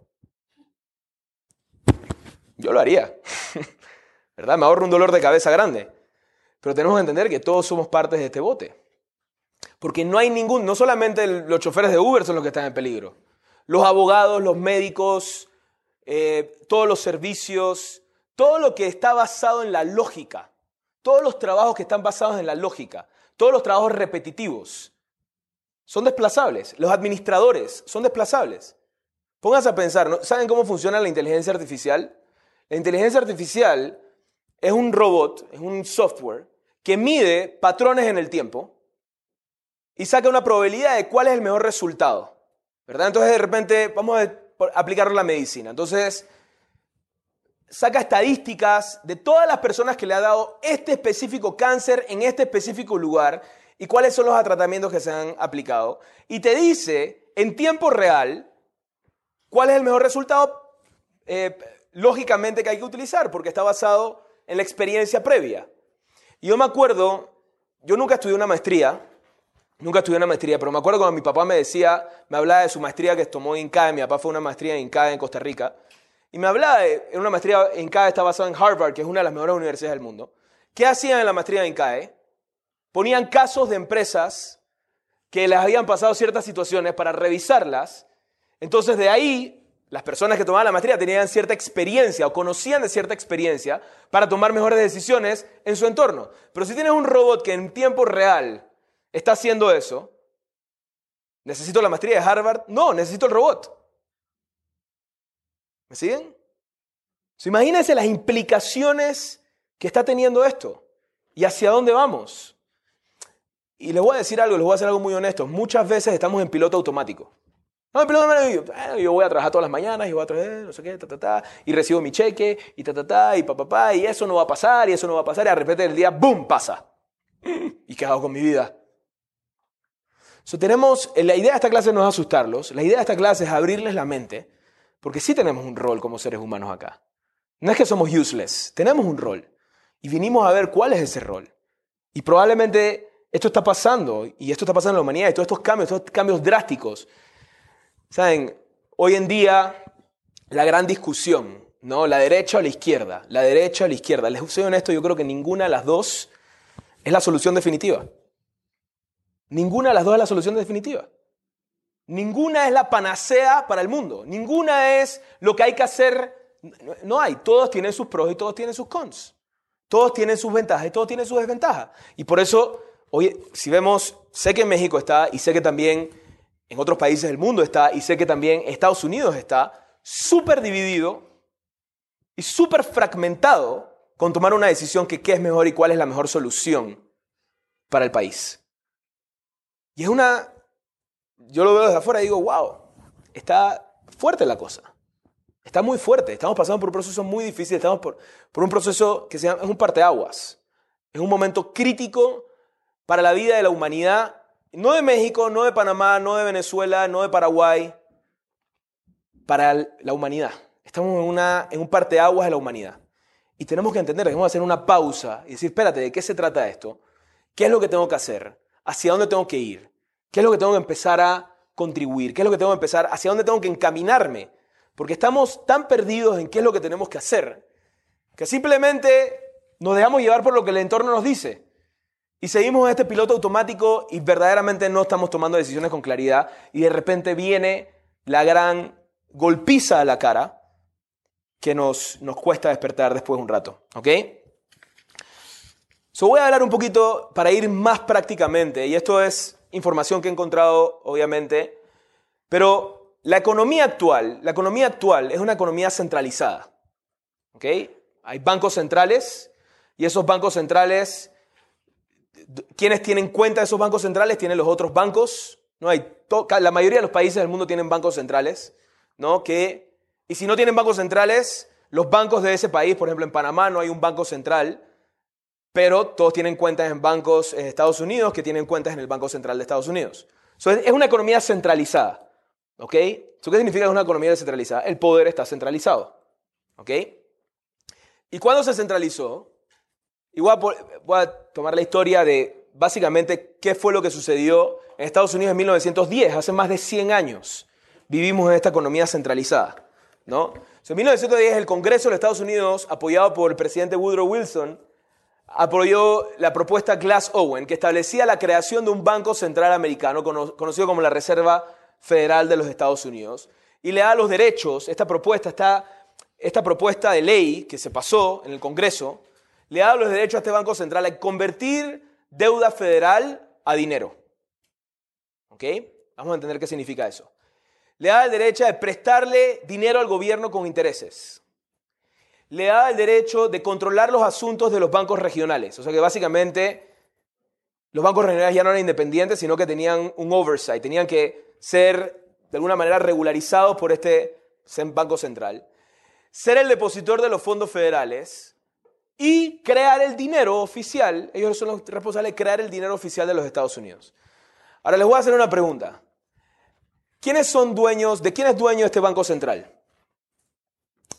Speaker 2: Yo lo haría. ¿verdad? Me ahorro un dolor de cabeza grande. Pero tenemos que entender que todos somos partes de este bote. Porque no hay ningún, no solamente los choferes de Uber son los que están en peligro. Los abogados, los médicos, eh, todos los servicios, todo lo que está basado en la lógica, todos los trabajos que están basados en la lógica, todos los trabajos repetitivos, son desplazables. Los administradores son desplazables. Pónganse a pensar, ¿saben cómo funciona la inteligencia artificial? La inteligencia artificial es un robot, es un software que mide patrones en el tiempo y saca una probabilidad de cuál es el mejor resultado. ¿verdad? Entonces de repente vamos a aplicarlo a la medicina. Entonces saca estadísticas de todas las personas que le ha dado este específico cáncer en este específico lugar y cuáles son los tratamientos que se han aplicado. Y te dice en tiempo real cuál es el mejor resultado, eh, lógicamente, que hay que utilizar, porque está basado en la experiencia previa. Y yo me acuerdo, yo nunca estudié una maestría, nunca estudié una maestría, pero me acuerdo cuando mi papá me decía, me hablaba de su maestría que tomó en INCAE, mi papá fue una maestría en INCAE en Costa Rica, y me hablaba de una maestría en INCAE, está basada en Harvard, que es una de las mejores universidades del mundo. ¿Qué hacían en la maestría en INCAE? Ponían casos de empresas que les habían pasado ciertas situaciones para revisarlas. Entonces de ahí las personas que tomaban la maestría tenían cierta experiencia o conocían de cierta experiencia para tomar mejores decisiones en su entorno. Pero si tienes un robot que en tiempo real está haciendo eso, ¿necesito la maestría de Harvard? No, necesito el robot. ¿Me siguen? imagínense las implicaciones que está teniendo esto y hacia dónde vamos. Y les voy a decir algo, les voy a hacer algo muy honesto. Muchas veces estamos en piloto automático. No, en piloto automático, yo, yo voy a trabajar todas las mañanas y voy a trabajar, no sé qué, ta, ta, ta, y recibo mi cheque, y ta, ta, ta, y pa, pa, pa, y eso no va a pasar, y eso no va a pasar, y de repente el día, ¡boom!, pasa. ¿Y qué hago con mi vida? So, tenemos, la idea de esta clase no es asustarlos, la idea de esta clase es abrirles la mente porque sí tenemos un rol como seres humanos acá. No es que somos useless, tenemos un rol. Y vinimos a ver cuál es ese rol. Y probablemente esto está pasando, y esto está pasando en la humanidad, y todos estos cambios, estos cambios drásticos. Saben, hoy en día la gran discusión, ¿no? La derecha o la izquierda, la derecha o la izquierda. Les soy honesto, yo creo que ninguna de las dos es la solución definitiva. Ninguna de las dos es la solución definitiva. Ninguna es la panacea para el mundo. Ninguna es lo que hay que hacer. No hay. Todos tienen sus pros y todos tienen sus cons. Todos tienen sus ventajas y todos tienen sus desventajas. Y por eso, hoy, si vemos, sé que en México está y sé que también en otros países del mundo está y sé que también Estados Unidos está súper dividido y súper fragmentado con tomar una decisión que qué es mejor y cuál es la mejor solución para el país. Y es una yo lo veo desde afuera y digo, wow, está fuerte la cosa. Está muy fuerte. Estamos pasando por un proceso muy difícil. Estamos por, por un proceso que se llama, es un parteaguas. Es un momento crítico para la vida de la humanidad. No de México, no de Panamá, no de Venezuela, no de Paraguay. Para la humanidad. Estamos en, una, en un parteaguas de la humanidad. Y tenemos que entender, que hacer una pausa y decir, espérate, ¿de qué se trata esto? ¿Qué es lo que tengo que hacer? ¿Hacia dónde tengo que ir? ¿Qué es lo que tengo que empezar a contribuir? ¿Qué es lo que tengo que empezar? ¿Hacia dónde tengo que encaminarme? Porque estamos tan perdidos en qué es lo que tenemos que hacer, que simplemente nos dejamos llevar por lo que el entorno nos dice. Y seguimos en este piloto automático y verdaderamente no estamos tomando decisiones con claridad y de repente viene la gran golpiza a la cara que nos, nos cuesta despertar después de un rato. ¿Ok? So voy a hablar un poquito para ir más prácticamente y esto es información que he encontrado, obviamente, pero la economía actual, la economía actual es una economía centralizada. ¿ok? Hay bancos centrales y esos bancos centrales, quienes tienen cuenta de esos bancos centrales tienen los otros bancos. ¿no? Hay la mayoría de los países del mundo tienen bancos centrales, ¿no? Que, y si no tienen bancos centrales, los bancos de ese país, por ejemplo en Panamá no hay un banco central, pero todos tienen cuentas en bancos en Estados Unidos que tienen cuentas en el Banco Central de Estados Unidos. es una economía centralizada. ¿Ok? ¿Qué significa que una economía descentralizada? El poder está centralizado. ¿Ok? ¿Y cuándo se centralizó? Igual voy a tomar la historia de básicamente qué fue lo que sucedió en Estados Unidos en 1910, hace más de 100 años. Vivimos en esta economía centralizada. ¿no? en 1910 el Congreso de los Estados Unidos, apoyado por el presidente Woodrow Wilson, apoyó la propuesta Glass-Owen, que establecía la creación de un banco central americano, conocido como la Reserva Federal de los Estados Unidos, y le da los derechos, esta propuesta, esta, esta propuesta de ley que se pasó en el Congreso, le da los derechos a este Banco Central a convertir deuda federal a dinero. ¿Ok? Vamos a entender qué significa eso. Le da el derecho de prestarle dinero al gobierno con intereses le daba el derecho de controlar los asuntos de los bancos regionales. O sea que básicamente los bancos regionales ya no eran independientes, sino que tenían un oversight, tenían que ser de alguna manera regularizados por este banco central. ser el depositor de los fondos federales y crear el dinero oficial. Ellos son los responsables de crear el dinero oficial de los Estados Unidos. Ahora les voy a hacer una pregunta. ¿Quiénes son dueños, de quién es dueño este Banco Central?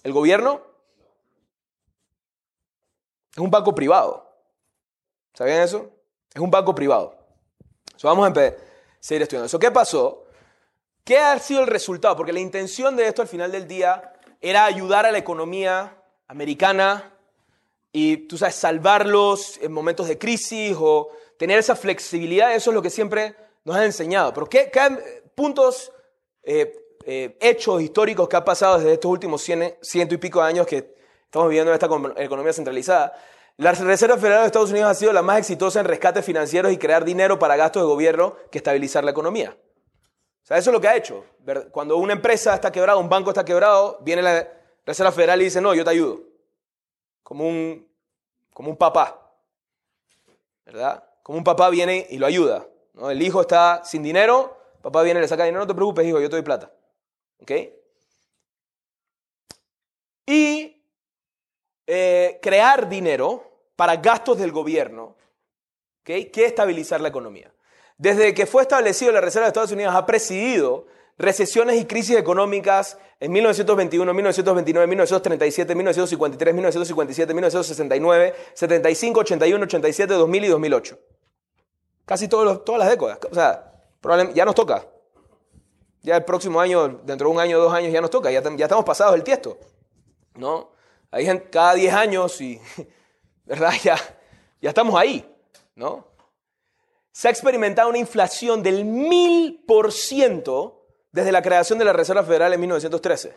Speaker 2: ¿El gobierno? Es un banco privado. ¿Sabían eso? Es un banco privado. vamos a seguir estudiando eso. ¿Qué pasó? ¿Qué ha sido el resultado? Porque la intención de esto al final del día era ayudar a la economía americana y, tú sabes, salvarlos en momentos de crisis o tener esa flexibilidad. Eso es lo que siempre nos han enseñado. Pero ¿qué, puntos, eh, eh, hechos históricos que han pasado desde estos últimos ciento y pico de años que estamos viviendo en esta economía centralizada? La Reserva Federal de Estados Unidos ha sido la más exitosa en rescates financieros y crear dinero para gastos de gobierno que estabilizar la economía. O sea, eso es lo que ha hecho. Cuando una empresa está quebrada, un banco está quebrado, viene la Reserva Federal y dice, no, yo te ayudo. Como un, como un papá. ¿Verdad? Como un papá viene y lo ayuda. ¿no? El hijo está sin dinero, papá viene y le saca dinero, no te preocupes, hijo, yo te doy plata. ¿Ok? Y eh, crear dinero para gastos del gobierno que estabilizar la economía. Desde que fue establecido la Reserva de Estados Unidos ha presidido recesiones y crisis económicas en 1921, 1929, 1937, 1953, 1957, 1969, 75, 81, 87, 2000 y 2008. Casi todas las décadas. O sea, ya nos toca. Ya el próximo año, dentro de un año dos años, ya nos toca. Ya, estamos pasados el tiesto. ¿No? Gente, cada 10 años y ¿verdad? Ya, ya estamos ahí, ¿no? Se ha experimentado una inflación del mil por ciento desde la creación de la Reserva Federal en 1913.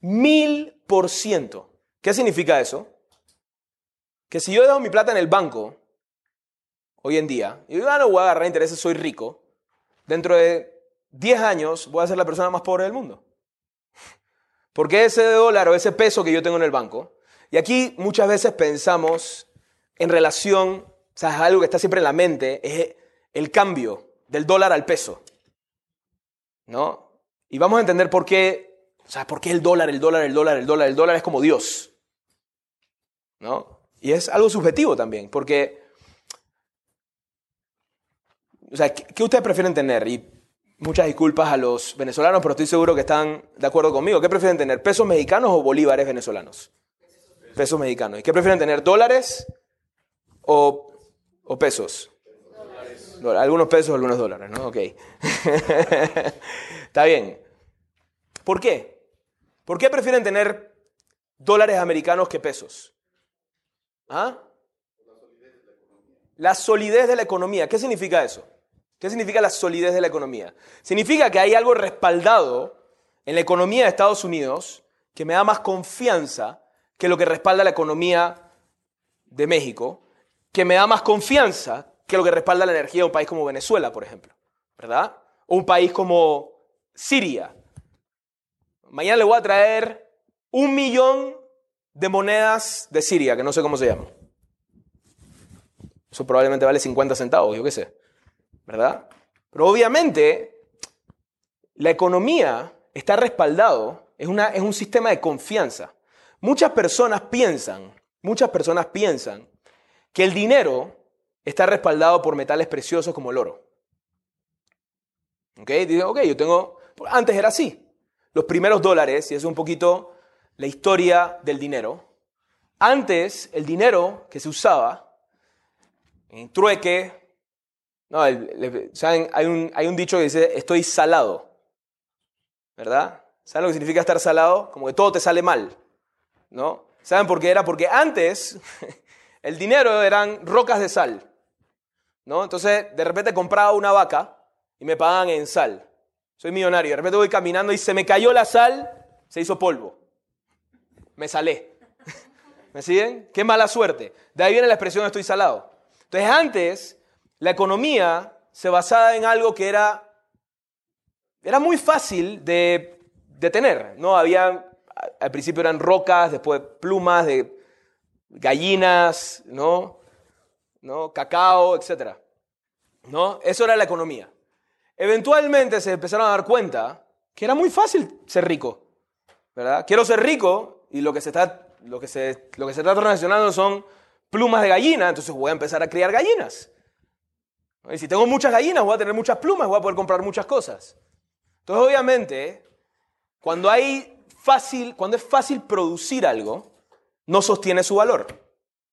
Speaker 2: Mil por ciento. ¿Qué significa eso? Que si yo dejo mi plata en el banco, hoy en día, y yo ah, no voy a agarrar intereses, soy rico, dentro de 10 años voy a ser la persona más pobre del mundo. Porque ese dólar o ese peso que yo tengo en el banco y aquí muchas veces pensamos en relación, o sea, es algo que está siempre en la mente, es el cambio del dólar al peso. ¿No? Y vamos a entender por qué, o sea, por qué el dólar, el dólar, el dólar, el dólar, el dólar es como Dios. ¿No? Y es algo subjetivo también, porque, o sea, ¿qué ustedes prefieren tener? Y muchas disculpas a los venezolanos, pero estoy seguro que están de acuerdo conmigo. ¿Qué prefieren tener? ¿Pesos mexicanos o bolívares venezolanos? pesos mexicanos. ¿Y qué prefieren tener? ¿Dólares o, pesos? Algunos pesos, algunos dólares, ¿no? Ok. Está bien. ¿Por qué? ¿Por qué prefieren tener dólares americanos que pesos? ¿Ah? La solidez de la economía. ¿Qué significa eso? ¿Qué significa la solidez de la economía? Significa que hay algo respaldado en la economía de Estados Unidos que me da más confianza que lo que respalda la economía de México, que me da más confianza que lo que respalda la energía de un país como Venezuela, por ejemplo, ¿verdad? O un país como Siria. Mañana le voy a traer un millón de monedas de Siria, que no sé cómo se llaman. Eso probablemente vale 50 centavos, yo qué sé, ¿verdad? Pero obviamente la economía está respaldado, es, una, es un sistema de confianza. Muchas personas piensan, muchas personas piensan que el dinero está respaldado por metales preciosos como el oro. ¿Ok? Ok, yo tengo, antes era así. Los primeros dólares, y es un poquito la historia del dinero. Antes, el dinero que se usaba en trueque, no, ¿saben? Hay, un, hay un dicho que dice, estoy salado. ¿Verdad? ¿Saben lo que significa estar salado? Como que todo te sale mal. ¿no? ¿Saben por qué era? Porque antes el dinero eran rocas de sal, ¿no? Entonces, de repente compraba una vaca y me pagaban en sal. Soy millonario, de repente voy caminando y se me cayó la sal, se hizo polvo. Me salé. ¿Me siguen? Qué mala suerte. De ahí viene la expresión estoy salado. Entonces, antes la economía se basaba en algo que era era muy fácil de, de tener, ¿no? Había al principio eran rocas, después plumas de gallinas, ¿no? ¿No? Cacao, etc. ¿No? Eso era la economía. Eventualmente se empezaron a dar cuenta que era muy fácil ser rico. ¿verdad? Quiero ser rico y lo que se está, lo que se, lo que se está transaccionando son plumas de gallina, entonces voy a empezar a criar gallinas. Y si tengo muchas gallinas, voy a tener muchas plumas, voy a poder comprar muchas cosas. Entonces, obviamente, cuando, hay fácil, cuando es fácil producir algo, no sostiene su valor.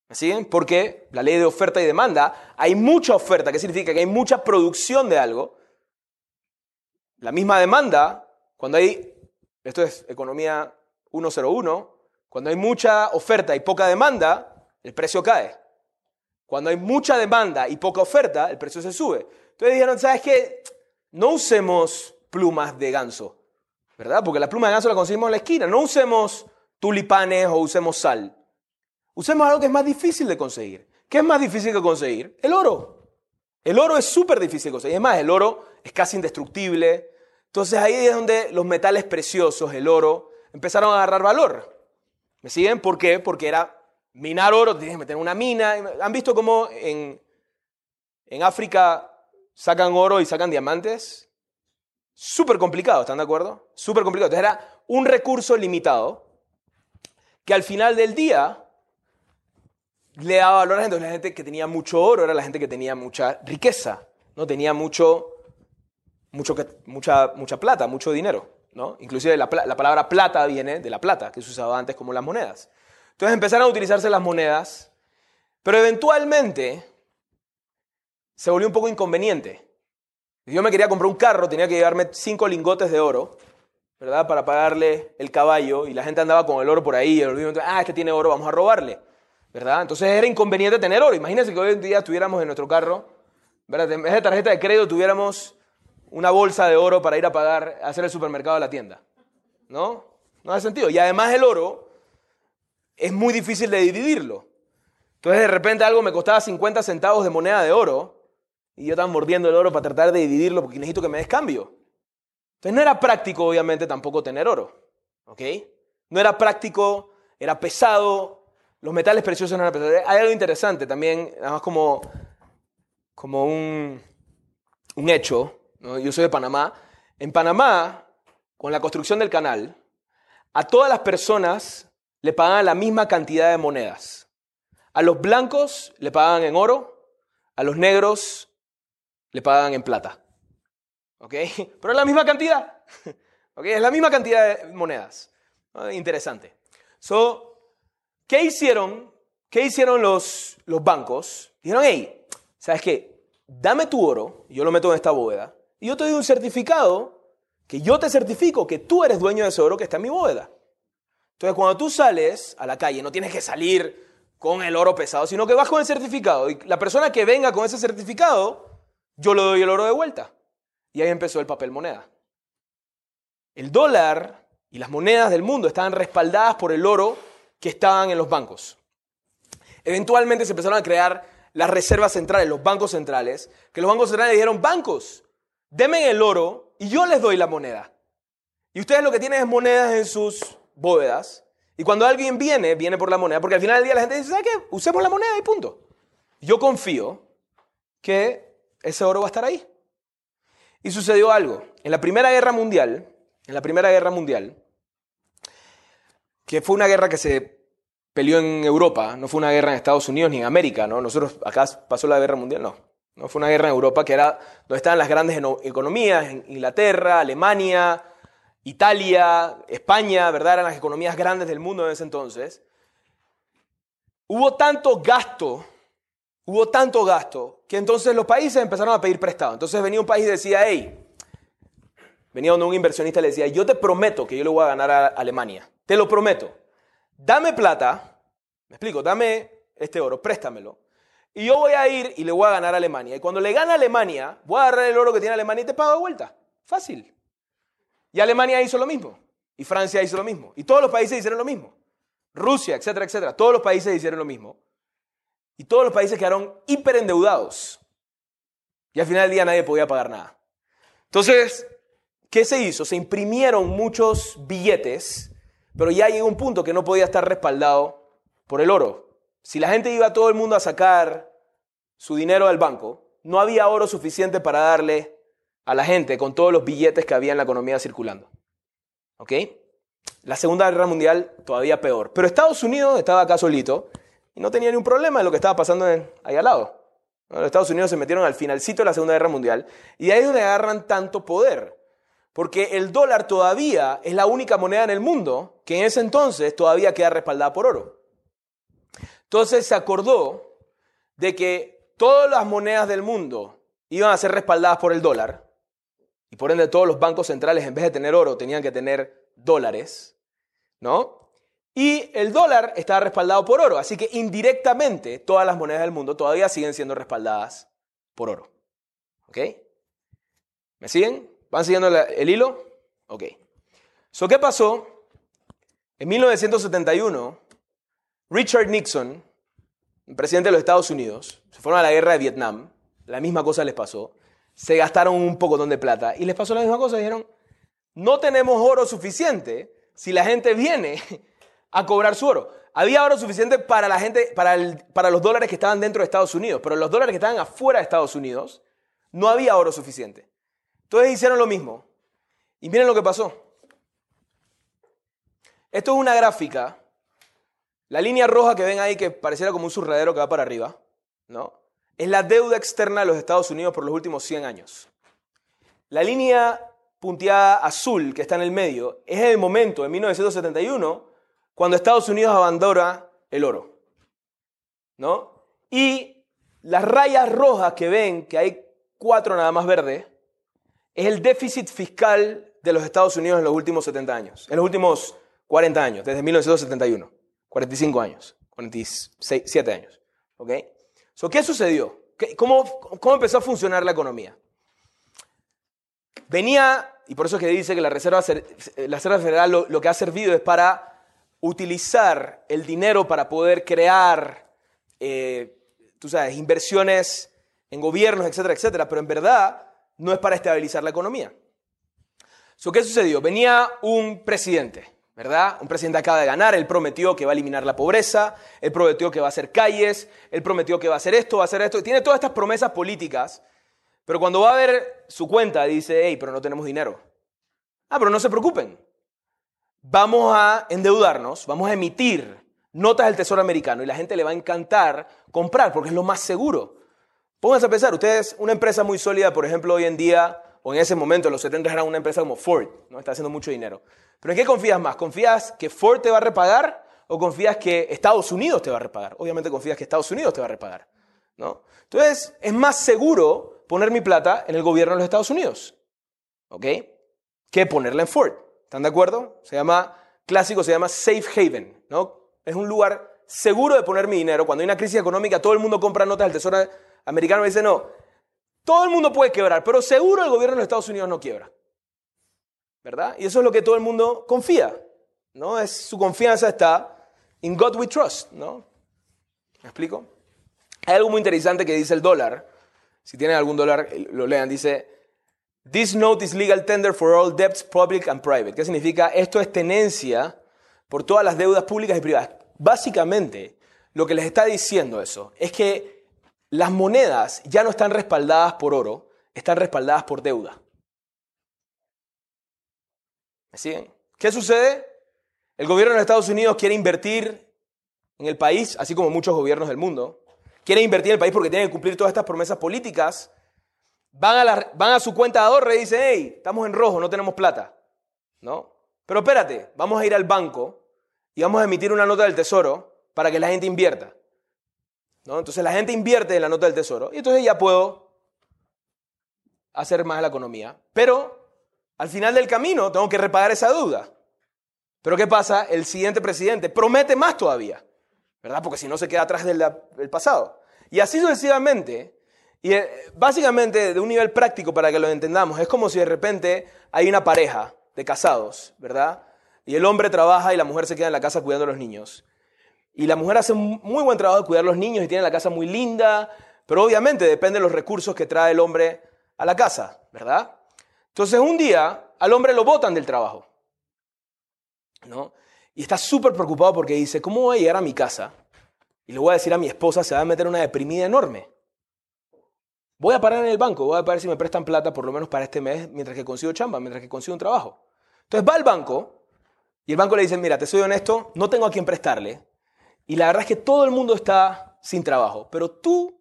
Speaker 2: ¿Me siguen? Porque la ley de oferta y demanda, hay mucha oferta, ¿qué significa? Que hay mucha producción de algo. La misma demanda, cuando hay, esto es economía 101, cuando hay mucha oferta y poca demanda, el precio cae. Cuando hay mucha demanda y poca oferta, el precio se sube. Entonces dijeron, ¿sabes qué? No usemos plumas de ganso, ¿verdad? Porque la pluma de ganso la conseguimos en la esquina. No usemos tulipanes o usemos sal. Usemos algo que es más difícil de conseguir. ¿Qué es más difícil de conseguir? El oro. El oro es súper difícil de conseguir. Es más, el oro es casi indestructible. Entonces ahí es donde los metales preciosos, el oro, empezaron a agarrar valor. ¿Me siguen? ¿Por qué? Porque era minar oro, tienes que meter una mina. ¿Han visto cómo en, en África sacan oro y sacan diamantes? Súper complicado, ¿están de acuerdo? Súper complicado. Entonces era un recurso limitado que al final del día le daba valor a la gente. La gente que tenía mucho oro era la gente que tenía mucha riqueza, ¿no? Tenía mucho, mucho, mucha, mucha plata, mucho dinero, ¿no? Inclusive la, la palabra plata viene de la plata, que se usaba antes como las monedas. Entonces empezaron a utilizarse las monedas, pero eventualmente se volvió un poco inconveniente. Yo me quería comprar un carro, tenía que llevarme cinco lingotes de oro, ¿verdad? Para pagarle el caballo, y la gente andaba con el oro por ahí, y el ah, este tiene oro, vamos a robarle, ¿verdad? Entonces era inconveniente tener oro. Imagínense que hoy en día tuviéramos en nuestro carro, ¿verdad? En vez de tarjeta de crédito tuviéramos una bolsa de oro para ir a pagar, a hacer el supermercado de la tienda. ¿No? No hace sentido. Y además el oro es muy difícil de dividirlo. Entonces de repente algo me costaba 50 centavos de moneda de oro y yo estaba mordiendo el oro para tratar de dividirlo porque necesito que me des cambio. Entonces no era práctico obviamente tampoco tener oro. ¿Ok? No era práctico, era pesado, los metales preciosos no eran pesados. Hay algo interesante también, además como, como un, un hecho. Yo soy de Panamá. En Panamá, con la construcción del canal, a todas las personas le pagaban la misma cantidad de monedas. A los blancos le pagaban en oro, a los negros le pagaban en plata. ¿Ok? Pero es la misma cantidad. ¿Ok? Es la misma cantidad de monedas. Interesante. So, ¿qué hicieron? ¿Qué hicieron los, los bancos? Dijeron, hey, ¿sabes qué? Dame tu oro, yo lo meto en esta bóveda, y yo te doy un certificado que yo te certifico que tú eres dueño de ese oro que está en mi bóveda. Entonces, cuando tú sales a la calle, no tienes que salir con el oro pesado, sino que vas con el certificado. Y la persona que venga con ese certificado, yo le doy el oro de vuelta. Y ahí empezó el papel moneda. El dólar y las monedas del mundo estaban respaldadas por el oro que estaban en los bancos. Eventualmente se empezaron a crear las reservas centrales, los bancos centrales, que los bancos centrales dijeron, bancos, denme el oro y yo les doy la moneda. Y ustedes lo que tienen es monedas en sus bóvedas. Y cuando alguien viene, viene por la moneda, porque al final del día la gente dice, ¿sabes qué? Usemos la moneda y punto. Yo confío que ese oro va a estar ahí. Y sucedió algo. En la Primera Guerra Mundial, en la Primera Guerra Mundial, que fue una guerra que se peleó en Europa, no fue una guerra en Estados Unidos ni en América, ¿no? Nosotros acá pasó la Guerra Mundial, no. No fue una guerra en Europa que era donde estaban las grandes economías, en Inglaterra, Alemania, Italia, España, ¿verdad? Eran las economías grandes del mundo en ese entonces. Hubo tanto gasto, hubo tanto gasto, que entonces los países empezaron a pedir prestado. Entonces venía un país y decía, hey, venía un inversionista y le decía, yo te prometo que yo le voy a ganar a Alemania. Te lo prometo. Dame plata, me explico, dame este oro, préstamelo. Y yo voy a ir y le voy a ganar a Alemania. Y cuando le gane a Alemania, voy a agarrar el oro que tiene Alemania y te pago de vuelta. Fácil. Y Alemania hizo lo mismo. Y Francia hizo lo mismo. Y todos los países hicieron lo mismo. Rusia, etcétera, etcétera. Todos los países hicieron lo mismo. Y todos los países quedaron hiperendeudados. Y al final del día nadie podía pagar nada. Entonces, ¿qué se hizo? Se imprimieron muchos billetes, pero ya llegó un punto que no podía estar respaldado por el oro. Si la gente iba todo el mundo a sacar su dinero del banco, no había oro suficiente para darle a la gente con todos los billetes que había en la economía circulando. ¿Ok? La Segunda Guerra Mundial todavía peor. Pero Estados Unidos estaba acá solito y no tenía ni un problema de lo que estaba pasando ahí al lado. Los Estados Unidos se metieron al finalcito de la Segunda Guerra Mundial y ahí es donde agarran tanto poder. Porque el dólar todavía es la única moneda en el mundo que en ese entonces todavía queda respaldada por oro. Entonces se acordó de que todas las monedas del mundo iban a ser respaldadas por el dólar y por ende todos los bancos centrales en vez de tener oro tenían que tener dólares, ¿no? Y el dólar estaba respaldado por oro, así que indirectamente todas las monedas del mundo todavía siguen siendo respaldadas por oro. ¿Ok? ¿Me siguen? ¿Van siguiendo el hilo? Ok. So, ¿Qué pasó? En 1971, Richard Nixon, presidente de los Estados Unidos, se fueron a la guerra de Vietnam, la misma cosa les pasó, se gastaron un poco de plata y les pasó la misma cosa, dijeron, no tenemos oro suficiente si la gente viene a cobrar su oro. Había oro suficiente para la gente, para los dólares que estaban dentro de Estados Unidos, pero los dólares que estaban afuera de Estados Unidos, no había oro suficiente. Entonces hicieron lo mismo. Y miren lo que pasó. Esto es una gráfica. La línea roja que ven ahí, que pareciera como un surradero que va para arriba, ¿no? Es la deuda externa de los Estados Unidos por los últimos 100 años. La línea punteada azul que está en el medio es el momento, en 1971, cuando Estados Unidos abandona el oro. ¿No? Y las rayas rojas que ven, que hay cuatro nada más verdes, es el déficit fiscal de los Estados Unidos en los últimos 70 años, en los últimos 40 años, desde 1971, 45 años, 47 años. ¿Ok? ¿Qué sucedió? ¿Cómo, ¿Cómo empezó a funcionar la economía? Venía, y por eso es que dice que la Reserva, la Reserva Federal lo que ha servido es para utilizar el dinero para poder crear, eh, tú sabes, inversiones en gobiernos, etcétera, etcétera, pero en verdad no es para estabilizar la economía. ¿Qué sucedió? Venía un presidente, ¿verdad? Un presidente acaba de ganar, él prometió que va a eliminar la pobreza, él prometió que va a hacer calles, él prometió que va a hacer esto, va a hacer esto, tiene todas estas promesas políticas, pero cuando va a ver su cuenta dice, hey, pero no tenemos dinero. Ah, pero no se preocupen, vamos a endeudarnos, vamos a emitir notas del Tesoro americano y la gente le va a encantar comprar porque es lo más seguro. Pónganse a pensar, ustedes, una empresa muy sólida, por ejemplo, hoy en día, o en ese momento, en los 70 era una empresa como Ford, ¿no? Está haciendo mucho dinero. Pero ¿en qué confías más? ¿Confías que Ford te va a repagar o confías que Estados Unidos te va a repagar? Obviamente confías que Estados Unidos te va a repagar, ¿no? Entonces, es más seguro poner mi plata en el gobierno de los Estados Unidos, ¿ok? Que ponerla en Ford. ¿Están de acuerdo? Se llama, clásico se llama safe haven, ¿no? Es un lugar seguro de poner mi dinero. Cuando hay una crisis económica, todo el mundo compra notas del Tesoro americano y dice, no, todo el mundo puede quebrar, pero seguro el gobierno de los Estados Unidos no quiebra. ¿Verdad? Y eso es lo que todo el mundo confía, ¿no? Es, su confianza está in God we trust, ¿no? ¿Me explico? Hay algo muy interesante que dice el dólar. Si tienen algún dólar, lo lean. Dice, This note is legal tender for all debts public and private. ¿Qué significa? Esto es tenencia por todas las deudas públicas y privadas. Básicamente, lo que les está diciendo eso es que las monedas ya no están respaldadas por oro, están respaldadas por deuda. ¿Me siguen? ¿Qué sucede? El gobierno de Estados Unidos quiere invertir en el país, así como muchos gobiernos del mundo. Quiere invertir en el país porque tiene que cumplir todas estas promesas políticas Van a, van a su cuenta de ahorro y dicen, hey, estamos en rojo, no tenemos plata. ¿No? Pero espérate, vamos a ir al banco y vamos a emitir una nota del tesoro para que la gente invierta. Entonces la gente invierte en la nota del tesoro y entonces ya puedo hacer más la economía. Pero al final del camino tengo que repagar esa deuda. Pero ¿qué pasa? El siguiente presidente promete más todavía, ¿verdad? Porque si no se queda atrás del, del pasado. Y así sucesivamente, y eh, básicamente, de un nivel práctico para que lo entendamos, es como si de repente hay una pareja de casados, ¿verdad? Y el hombre trabaja y la mujer se queda en la casa cuidando a los niños. Y la mujer hace un muy buen trabajo de cuidar a los niños y tiene la casa muy linda, pero obviamente depende de los recursos que trae el hombre a la casa, ¿verdad? Entonces un día al hombre lo botan del trabajo, ¿no? Y está súper preocupado porque dice, ¿cómo voy a llegar a mi casa? Y le voy a decir a mi esposa, se va a meter una deprimida enorme. Voy a parar en el banco, voy a ver si me prestan plata por lo menos para este mes mientras que consigo chamba, mientras que consigo un trabajo. Entonces va al banco Y el banco le dice, mira, te soy honesto, no tengo a quién prestarle. Y la verdad es que todo el mundo está sin trabajo. Pero tú,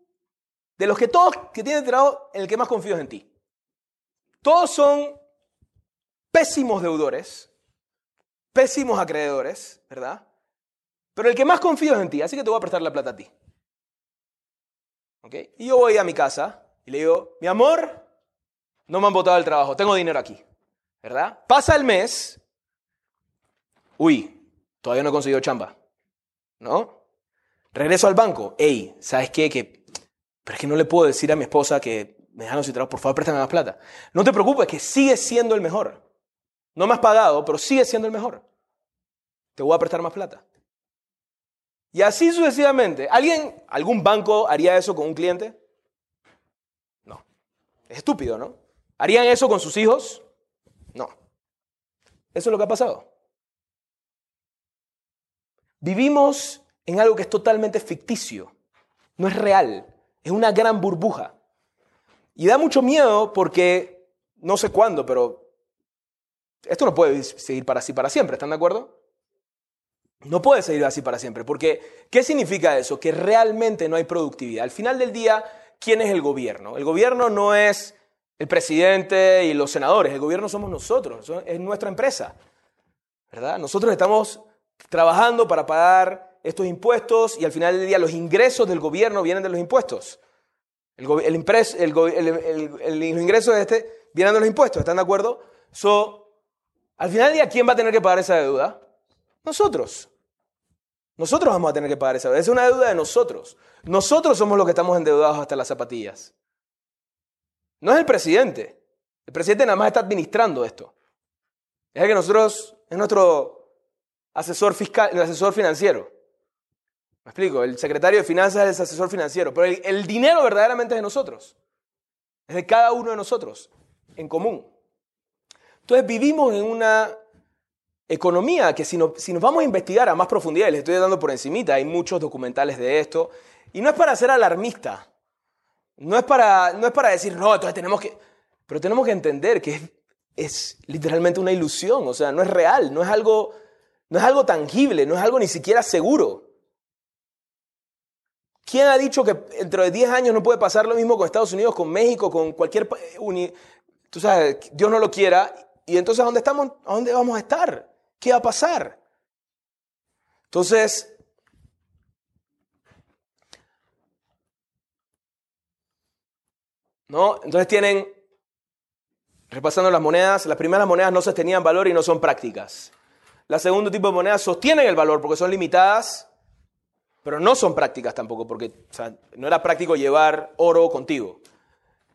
Speaker 2: de los que todos que tienen trabajo, el que más confío es en ti. Todos son pésimos deudores, pésimos acreedores, ¿verdad? Pero el que más confío es en ti, así que te voy a prestar la plata a ti. Y yo voy a mi casa y le digo, mi amor, no me han botado el trabajo, tengo dinero aquí, ¿verdad? Pasa el mes, uy, todavía no he conseguido chamba, ¿no? Regreso al banco, hey, ¿sabes qué? Que, pero es que no le puedo decir a mi esposa que me dejaron sin trabajo, por favor préstame más plata. No te preocupes, que sigue siendo el mejor. No me has pagado, pero sigue siendo el mejor. Te voy a prestar más plata. Y así sucesivamente. ¿Alguien, algún banco haría eso con un cliente? No. Es estúpido, ¿no? ¿Harían eso con sus hijos? No. Eso es lo que ha pasado. Vivimos en algo que es totalmente ficticio. No es real. Es una gran burbuja. Y da mucho miedo porque no sé cuándo, pero esto no puede seguir para así para siempre. ¿Están de acuerdo? No puede seguir así para siempre, porque ¿qué significa eso? Que realmente no hay productividad. Al final del día, ¿quién es el gobierno? El gobierno no es el presidente y los senadores, el gobierno somos nosotros, es nuestra empresa. ¿Verdad? Nosotros estamos trabajando para pagar estos impuestos y al final del día los ingresos del gobierno vienen de los impuestos. El, los ingresos de este vienen de los impuestos, ¿están de acuerdo? Al final del día, ¿quién va a tener que pagar esa deuda? Nosotros. Nosotros vamos a tener que pagar esa deuda. Es una deuda de nosotros. Nosotros somos los que estamos endeudados hasta las zapatillas. No es el presidente. El presidente nada más está administrando esto. Es el que nosotros, es nuestro asesor fiscal, el asesor financiero. Me explico, el secretario de finanzas es el asesor financiero, pero el, dinero verdaderamente es de nosotros. Es de cada uno de nosotros, en común. Entonces vivimos en una economía, que si, nos vamos a investigar a más profundidad, les estoy dando por encimita, hay muchos documentales de esto, y no es para ser alarmista, no es para, no es para decir, no, entonces tenemos que, pero tenemos que entender que es, literalmente una ilusión, o sea, no es real, no es, algo, no es algo tangible, no es algo ni siquiera seguro. ¿Quién ha dicho que dentro de 10 años no puede pasar lo mismo con Estados Unidos, con México, con cualquier... Uni, tú sabes, Dios no lo quiera, y entonces ¿dónde, estamos, ¿a dónde vamos a estar? ¿Qué va a pasar? Entonces, ¿no? Entonces tienen, repasando las monedas, las primeras monedas no sostenían valor y no son prácticas. La segundo tipo de monedas sostienen el valor porque son limitadas, pero no son prácticas tampoco, porque no era práctico llevar oro contigo.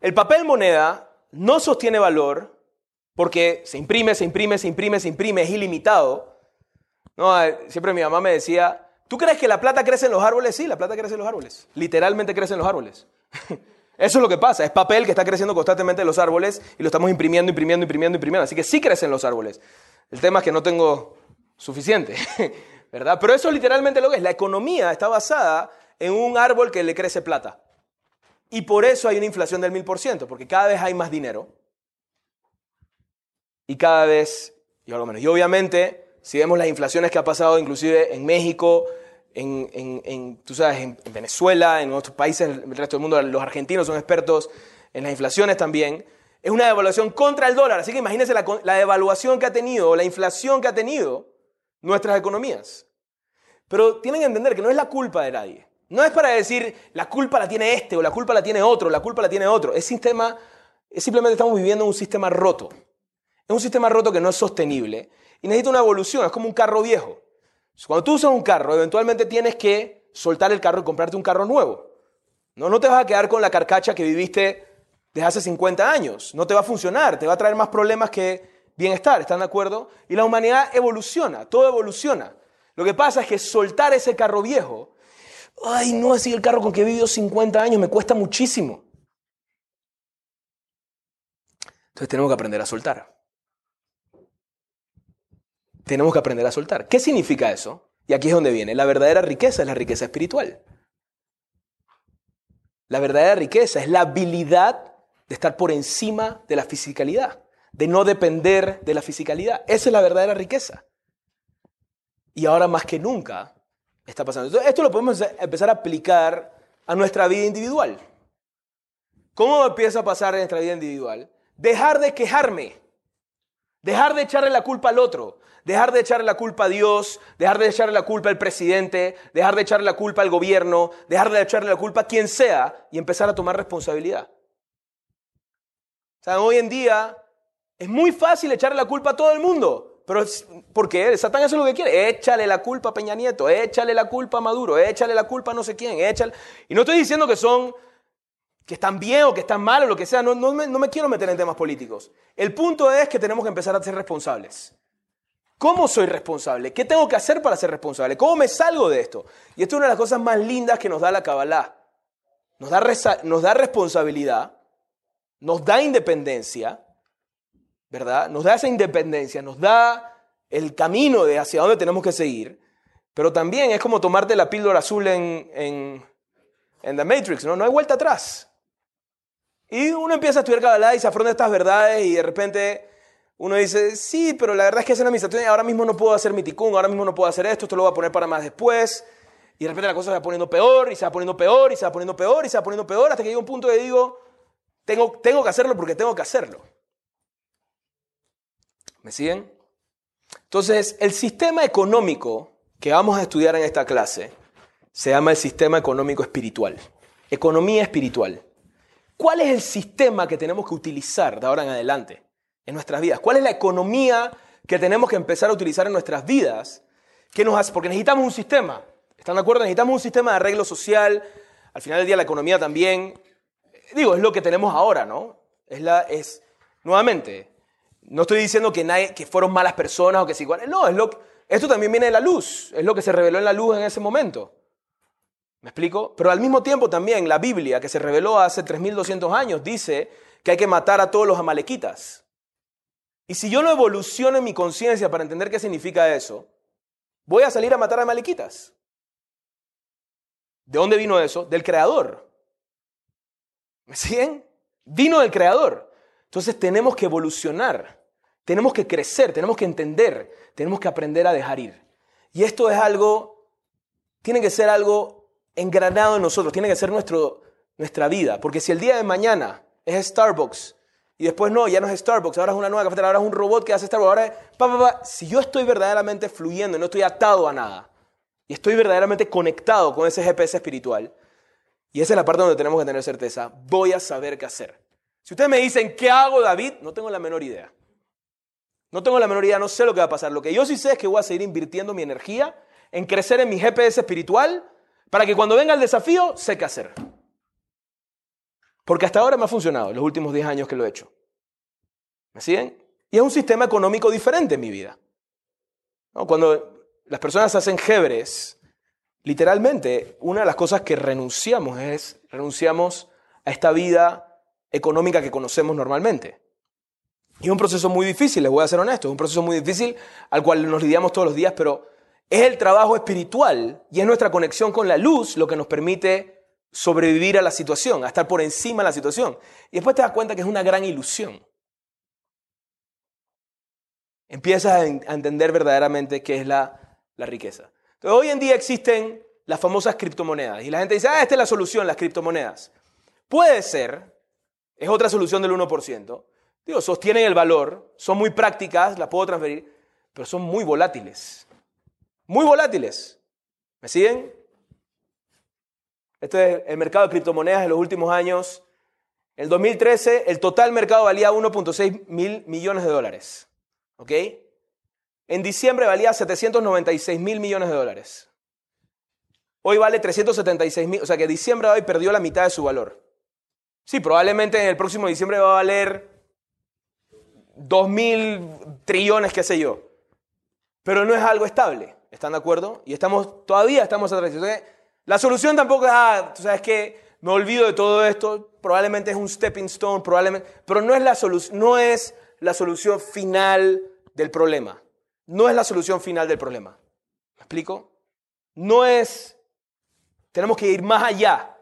Speaker 2: El papel moneda no sostiene valor porque se imprime, se imprime, se imprime, se imprime, es ilimitado. No, eh, siempre mi mamá me decía, ¿tú crees que la plata crece en los árboles? Sí, la plata crece en los árboles. Literalmente crece en los árboles. Eso es lo que pasa, es papel que está creciendo constantemente en los árboles y lo estamos imprimiendo, imprimiendo, imprimiendo, imprimiendo. Así que sí crecen los árboles. El tema es que no tengo suficiente, ¿verdad? Pero eso es literalmente lo que es. La economía está basada en un árbol que le crece plata. Y por eso hay una inflación del mil por ciento, porque cada vez hay más dinero y cada vez, y algo menos. Y obviamente, si vemos las inflaciones que ha pasado inclusive en México, en, tú sabes, en, Venezuela, en otros países, el resto del mundo, los argentinos son expertos en las inflaciones también, es una devaluación contra el dólar. Así que imagínense la devaluación que ha tenido, la inflación que ha tenido nuestras economías. Pero tienen que entender que no es la culpa de nadie. No es para decir la culpa la tiene este o la culpa la tiene otro, la culpa la tiene otro. Es sistema, es simplemente estamos viviendo un sistema roto. Es un sistema roto que no es sostenible y necesita una evolución, es como un carro viejo. Cuando tú usas un carro, eventualmente tienes que soltar el carro y comprarte un carro nuevo. No, no te vas a quedar con la carcacha que viviste desde hace 50 años. No te va a funcionar, te va a traer más problemas que bienestar, ¿están de acuerdo? Y la humanidad evoluciona, todo evoluciona. Lo que pasa es que soltar ese carro viejo, ay, no, así el carro con que he vivido 50 años me cuesta muchísimo. Entonces tenemos que aprender a soltar tenemos que aprender a soltar. ¿Qué significa eso? Y aquí es donde viene. La verdadera riqueza es la riqueza espiritual. La verdadera riqueza es la habilidad de estar por encima de la fisicalidad, de no depender de la fisicalidad. Esa es la verdadera riqueza. Y ahora más que nunca está pasando. Entonces, esto lo podemos empezar a aplicar a nuestra vida individual. ¿Cómo empieza a pasar en nuestra vida individual? Dejar de quejarme. Dejar de echarle la culpa al otro. Dejar de echarle la culpa a Dios, dejar de echarle la culpa al presidente, dejar de echarle la culpa al gobierno, dejar de echarle la culpa a quien sea y empezar a tomar responsabilidad. O sea, hoy en día es muy fácil echarle la culpa a todo el mundo. Pero ¿por qué? Satán hace lo que quiere. Échale la culpa a Peña Nieto, échale la culpa a Maduro, échale la culpa a no sé quién, échale. Y no estoy diciendo que son que están bien o que están mal o lo que sea, no, me, quiero meter en temas políticos. El punto es que tenemos que empezar a ser responsables. ¿Cómo soy responsable? ¿Qué tengo que hacer para ser responsable? ¿Cómo me salgo de esto? Y esto es una de las cosas más lindas que nos da la Kabbalah. Nos da responsabilidad, nos da independencia, ¿verdad? Nos da esa independencia, nos da el camino de hacia dónde tenemos que seguir, pero también es como tomarte la píldora azul en, en, The Matrix, ¿no? No hay vuelta atrás. Y uno empieza a estudiar Kabbalah y se afronta estas verdades y de repente uno dice, sí, pero la verdad es que es la situación ahora mismo no puedo hacer mi ticún, ahora mismo no puedo hacer esto, esto lo voy a poner para más después. Y de repente la cosa se va poniendo peor y se va poniendo peor y se va poniendo peor y se va poniendo peor hasta que llega un punto que digo, tengo, tengo que hacerlo porque tengo que hacerlo. ¿Me siguen? Entonces, el sistema económico que vamos a estudiar en esta clase se llama el sistema económico espiritual. Economía espiritual. ¿Cuál es el sistema que tenemos que utilizar de ahora en adelante en nuestras vidas? ¿Cuál es la economía que tenemos que empezar a utilizar en nuestras vidas? ¿Qué nos hace? Porque necesitamos un sistema. ¿Están de acuerdo? Necesitamos un sistema de arreglo social. Al final del día la economía también. Digo, es lo que tenemos ahora, ¿no? Es la, es, nuevamente, no estoy diciendo que, nadie, que fueron malas personas o que sí. No, es lo, esto también viene de la luz. Es lo que se reveló en la luz en ese momento. ¿Me explico? Pero al mismo tiempo también la Biblia, que se reveló hace 3200 años, dice que hay que matar a todos los amalequitas. Y si yo no evoluciono en mi conciencia para entender qué significa eso, voy a salir a matar a amalequitas. ¿De dónde vino eso? Del creador. ¿Me siguen? Vino del creador. Entonces tenemos que evolucionar, tenemos que crecer, tenemos que entender, tenemos que aprender a dejar ir. Y esto es algo, tiene que ser algo engranado en nosotros, tiene que ser nuestro, nuestra vida. Porque si el día de mañana es Starbucks y después no, ya no es Starbucks, ahora es una nueva cafetería, ahora es un robot que hace Starbucks, ahora es si yo estoy verdaderamente fluyendo, no estoy atado a nada y estoy verdaderamente conectado con ese GPS espiritual, y esa es la parte donde tenemos que tener certeza, voy a saber qué hacer. Si ustedes me dicen, ¿qué hago David? No tengo la menor idea. No tengo la menor idea, no sé lo que va a pasar. Lo que yo sí sé es que voy a seguir invirtiendo mi energía en crecer en mi GPS espiritual para que cuando venga el desafío, sé qué hacer. Porque hasta ahora me ha funcionado, los últimos 10 años que lo he hecho. ¿Me siguen? Y es un sistema económico diferente en mi vida. Cuando las personas hacen jebres, literalmente, una de las cosas que renunciamos es, renunciamos a esta vida económica que conocemos normalmente. Y es un proceso muy difícil, les voy a ser honesto, es un proceso muy difícil al cual nos lidiamos todos los días, pero es el trabajo espiritual y es nuestra conexión con la luz lo que nos permite sobrevivir a la situación, a estar por encima de la situación. Y después te das cuenta que es una gran ilusión. Empiezas a entender verdaderamente qué es la, la riqueza. Entonces, hoy en día existen las famosas criptomonedas y la gente dice, ah, esta es la solución, las criptomonedas. Puede ser, es otra solución del 1%. Digo, sostienen el valor, son muy prácticas, las puedo transferir, pero son muy volátiles muy volátiles. ¿Me siguen? Este es el mercado de criptomonedas en los últimos años. En el 2013 el total mercado valía 1.6 mil millones de dólares. ¿Ok? En diciembre valía 796 mil millones de dólares. Hoy vale 376 mil, o sea que diciembre de hoy perdió la mitad de su valor. Sí, probablemente en el próximo diciembre va a valer 2 mil trillones, qué sé yo. Pero no es algo estable. ¿Están de acuerdo? Y estamos, todavía estamos atrás. La solución tampoco es, ah, tú sabes que me olvido de todo esto, probablemente es un stepping stone, probablemente, pero no es la, no es la solución final del problema. No es la solución final del problema. ¿Me explico? No es, tenemos que ir más allá.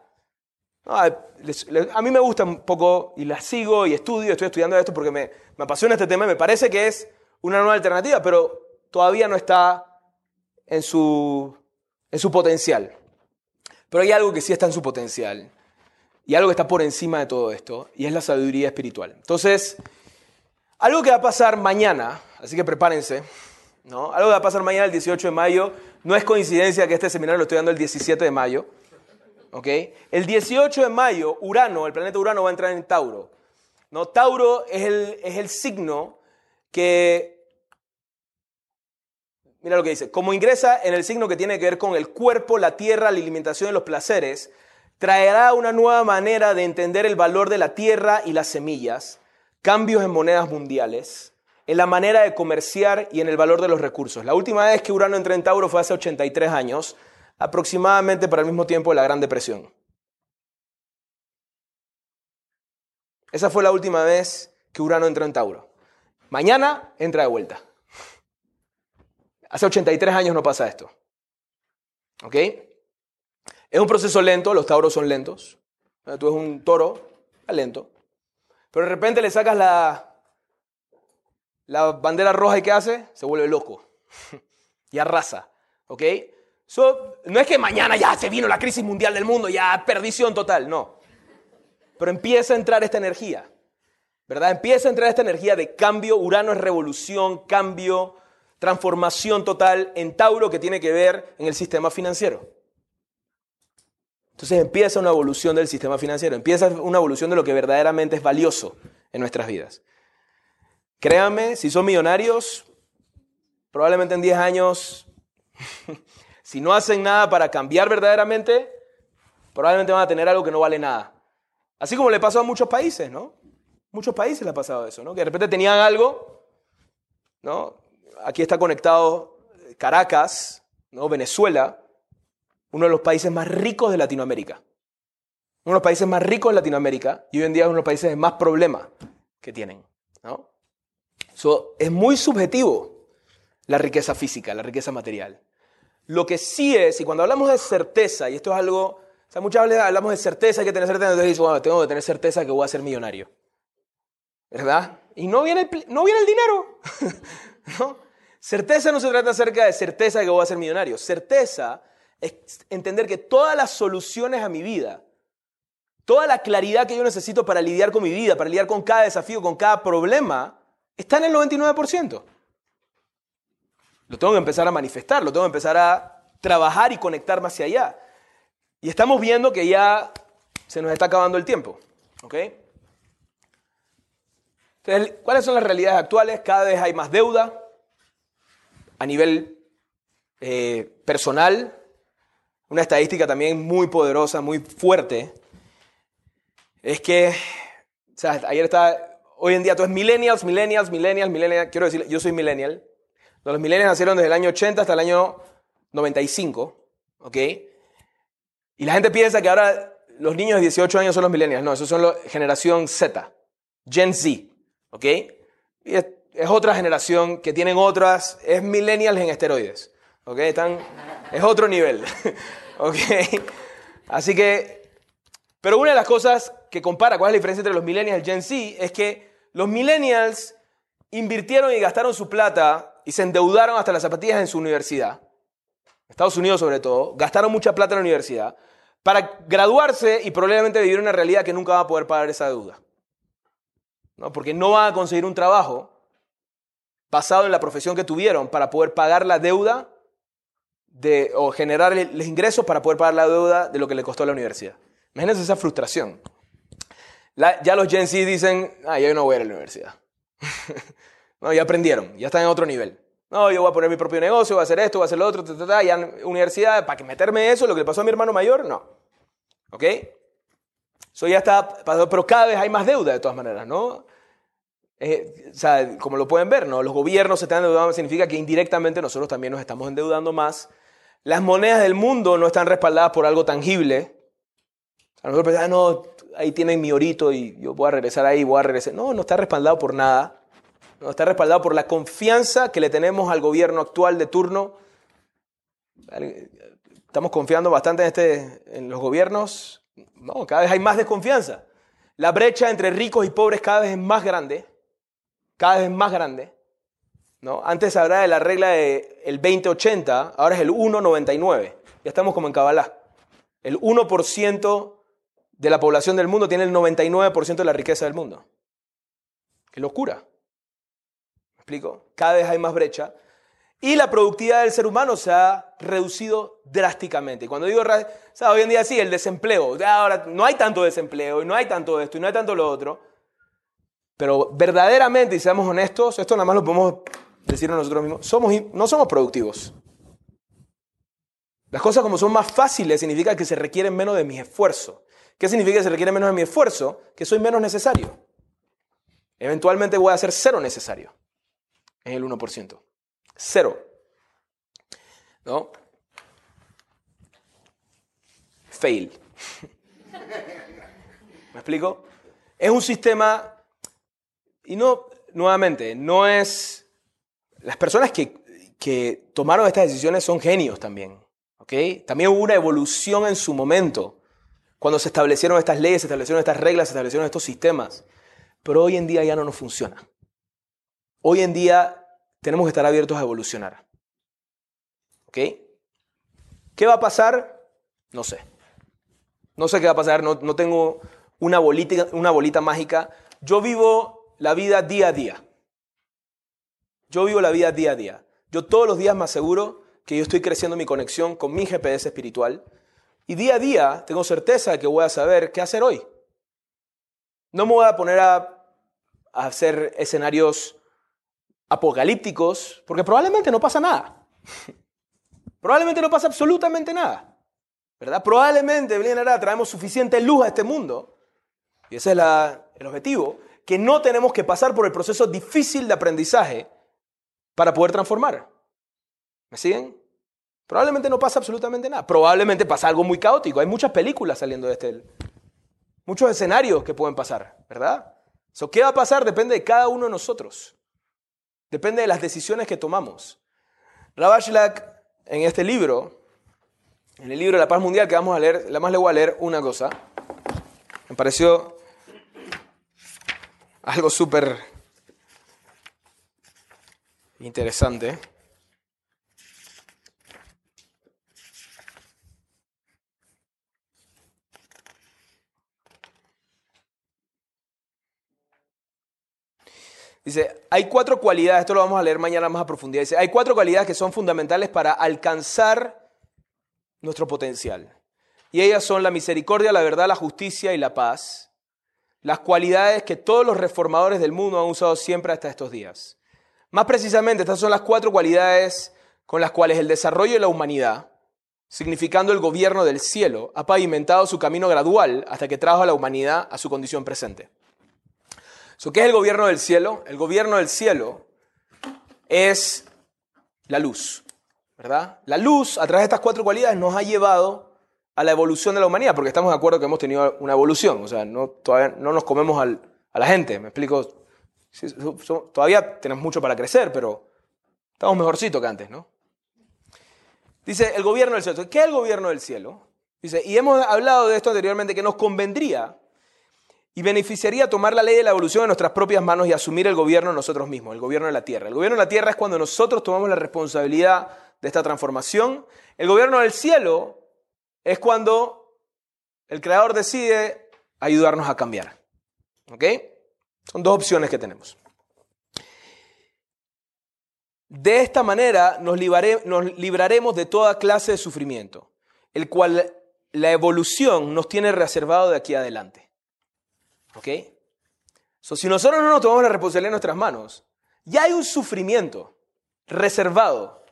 Speaker 2: A mí me gusta un poco y la sigo y estudio, estoy estudiando esto porque me, me apasiona este tema y me parece que es una nueva alternativa, pero todavía no está en su, en su potencial. Pero hay algo que sí está en su potencial. Y algo que está por encima de todo esto. Y es la sabiduría espiritual. Entonces, algo que va a pasar mañana, así que prepárense. ¿no? Algo que va a pasar mañana el 18 de mayo. No es coincidencia que este seminario lo estoy dando el 17 de mayo. ¿Ok? El 18 de mayo, Urano, el planeta Urano va a entrar en Tauro. ¿no? Tauro es el, es el signo que Mira lo que dice. Como ingresa en el signo que tiene que ver con el cuerpo, la tierra, la alimentación y los placeres, traerá una nueva manera de entender el valor de la tierra y las semillas, cambios en monedas mundiales, en la manera de comerciar y en el valor de los recursos. La última vez que Urano entró en Tauro fue hace 83 años, aproximadamente para el mismo tiempo de la Gran Depresión. Esa fue la última vez que Urano entró en Tauro. Mañana entra de vuelta. Hace 83 años no pasa esto. ¿Ok? Es un proceso lento, los tauros son lentos. Tú eres un toro, es lento. Pero de repente le sacas la, la bandera roja y ¿qué hace? Se vuelve loco. y arrasa. ¿Ok? No es que mañana ya se vino la crisis mundial del mundo, ya perdición total, no. Pero empieza a entrar esta energía. ¿Verdad? Empieza a entrar esta energía de cambio. Urano es revolución, cambio, transformación total en Tauro que tiene que ver en el sistema financiero. Entonces empieza una evolución del sistema financiero, empieza una evolución de lo que verdaderamente es valioso en nuestras vidas. Créanme, si son millonarios, probablemente en 10 años, si no hacen nada para cambiar verdaderamente, probablemente van a tener algo que no vale nada. Así como le pasó a muchos países, ¿no? Muchos países le ha pasado eso, ¿no? Que de repente tenían algo, ¿no? aquí está conectado Caracas, ¿no? Venezuela, uno de los países más ricos de Latinoamérica. Uno de los países más ricos de Latinoamérica y hoy en día es uno de los países de más problemas que tienen. ¿no? es muy subjetivo la riqueza física, la riqueza material. Lo que sí es, y cuando hablamos de certeza, y esto es algo, o sea, muchas veces hablamos de certeza, hay que tener certeza, entonces dices, bueno, tengo que tener certeza que voy a ser millonario. ¿Verdad? Y no viene el, no viene el dinero. ¿no? Certeza no se trata acerca de certeza de que voy a ser millonario. Certeza es entender que todas las soluciones a mi vida, toda la claridad que yo necesito para lidiar con mi vida, para lidiar con cada desafío, con cada problema, está en el 99%. Lo tengo que empezar a manifestar, lo tengo que empezar a trabajar y conectarme hacia allá. Y estamos viendo que ya se nos está acabando el tiempo. ¿ok? Entonces, ¿cuáles son las realidades actuales? Cada vez hay más deuda a nivel eh, personal. Una estadística también muy poderosa, muy fuerte, es que, ayer hoy en día todo es millennials, millennials, millennials, millennials. Quiero decir, yo soy millennial. Los millennials nacieron desde el año 80 hasta el año 95, ¿ok? Y la gente piensa que ahora los niños de 18 años son los millennials. No, esos son la generación Z, Gen Z. ¿Ok? Y es, otra generación que tienen otras, es millennials en esteroides. ¿Ok? Están, es otro nivel. ¿Ok? Así que, pero una de las cosas que compara, cuál es la diferencia entre los millennials y Gen Z, es que los millennials invirtieron y gastaron su plata y se endeudaron hasta las zapatillas en su universidad, Estados Unidos sobre todo, gastaron mucha plata en la universidad para graduarse y probablemente vivir una realidad que nunca va a poder pagar esa deuda. ¿no? porque no van a conseguir un trabajo basado en la profesión que tuvieron para poder pagar la deuda de, o generar los ingresos para poder pagar la deuda de lo que le costó a la universidad. Imagínense esa frustración. ya los Gen Z dicen, ah, yo no voy a ir a la universidad. no, ya aprendieron, ya están en otro nivel. No, yo voy a poner mi propio negocio, voy a hacer esto, voy a hacer lo otro, ya en universidad, ¿para que meterme eso? Lo que le pasó a mi hermano mayor, no. ¿Ok? Eso ya está, pero cada vez hay más deuda de todas maneras, ¿no? Eh, o sea, como lo pueden ver, ¿no? Los gobiernos se están endeudando, significa que indirectamente nosotros también nos estamos endeudando más. Las monedas del mundo no están respaldadas por algo tangible. A nosotros pensamos, no, ahí tienen mi orito y yo voy a regresar ahí, voy a regresar. No, no está respaldado por nada. Está respaldado por la confianza que le tenemos al gobierno actual de turno. Estamos confiando bastante en, este, en los gobiernos no, cada vez hay más desconfianza. La brecha entre ricos y pobres cada vez es más grande, cada vez es más grande. ¿no? Antes hablaba de la regla del el 20-80, ahora es el 1-99. Ya estamos como en Kabbalah. El 1% de la población del mundo tiene el 99% de la riqueza del mundo. ¡Qué locura! ¿Me explico? Cada vez hay más brecha. Y la productividad del ser humano se ha reducido drásticamente. Cuando digo, o sea, hoy en día sí, el desempleo. Ahora no hay tanto desempleo y no hay tanto esto y no hay tanto lo otro. Pero verdaderamente, y seamos honestos, esto nada más lo podemos decir a nosotros mismos, somos, no somos productivos. Las cosas como son más fáciles significa que se requieren menos de mi esfuerzo. ¿Qué significa que se requiere menos de mi esfuerzo? Que soy menos necesario. Eventualmente voy a ser cero necesario en el 1%. Cero. ¿No? Fail. ¿Me explico? Es un sistema, y no, nuevamente, no es... Las personas que, que tomaron estas decisiones son genios también. También hubo una evolución en su momento, cuando se establecieron estas leyes, se establecieron estas reglas, se establecieron estos sistemas. Pero hoy en día ya no nos funciona. Hoy en día tenemos que estar abiertos a evolucionar. ¿Ok? ¿Qué va a pasar? No sé. No sé qué va a pasar, no, no tengo una bolita, una bolita mágica. Yo vivo la vida día a día. Yo vivo la vida día a día. Yo todos los días me aseguro que yo estoy creciendo mi conexión con mi GPS espiritual y día a día tengo certeza de que voy a saber qué hacer hoy. No me voy a poner a, a hacer escenarios apocalípticos porque probablemente no pasa nada. probablemente no pasa absolutamente nada. ¿Verdad? Probablemente, traemos suficiente luz a este mundo. Y ese es el objetivo. Que no tenemos que pasar por el proceso difícil de aprendizaje para poder transformar. ¿Me siguen? Probablemente no pasa absolutamente nada. Probablemente pasa algo muy caótico. Hay muchas películas saliendo de este. Muchos escenarios que pueden pasar, ¿verdad? So, ¿Qué va a pasar? Depende de cada uno de nosotros. Depende de las decisiones que tomamos. Rabashlak, en este libro, en el libro de la paz mundial que vamos a leer, la más le voy a leer una cosa. Me pareció algo súper interesante. Dice, hay cuatro cualidades, esto lo vamos a leer mañana más a profundidad. Dice, hay cuatro cualidades que son fundamentales para alcanzar nuestro potencial. Y ellas son la misericordia, la verdad, la justicia y la paz. Las cualidades que todos los reformadores del mundo han usado siempre hasta estos días. Más precisamente, estas son las cuatro cualidades con las cuales el desarrollo de la humanidad, significando el gobierno del cielo, ha pavimentado su camino gradual hasta que trajo a la humanidad a su condición presente. ¿Qué es el gobierno del cielo? El gobierno del cielo es la luz, ¿verdad? La luz, a través de estas cuatro cualidades, nos ha llevado a la evolución de la humanidad, porque estamos de acuerdo que hemos tenido una evolución, o sea, no, todavía no nos comemos a la gente, me explico, todavía tenemos mucho para crecer, pero estamos mejorcito que antes, ¿no? Dice el gobierno del cielo. ¿Qué es el gobierno del cielo? Dice, y hemos hablado de esto anteriormente, que nos convendría y beneficiaría tomar la ley de la evolución en nuestras propias manos y asumir el gobierno nosotros mismos, el gobierno de la tierra. El gobierno de la tierra es cuando nosotros tomamos la responsabilidad de esta transformación. El gobierno del cielo es cuando el creador decide ayudarnos a cambiar. ¿Ok? Son dos opciones que tenemos. De esta manera nos, nos libraremos de toda clase de sufrimiento, el cual la evolución nos tiene reservado de aquí adelante. ¿Ok? So, si nosotros no nos tomamos la responsabilidad en nuestras manos, ya hay un sufrimiento reservado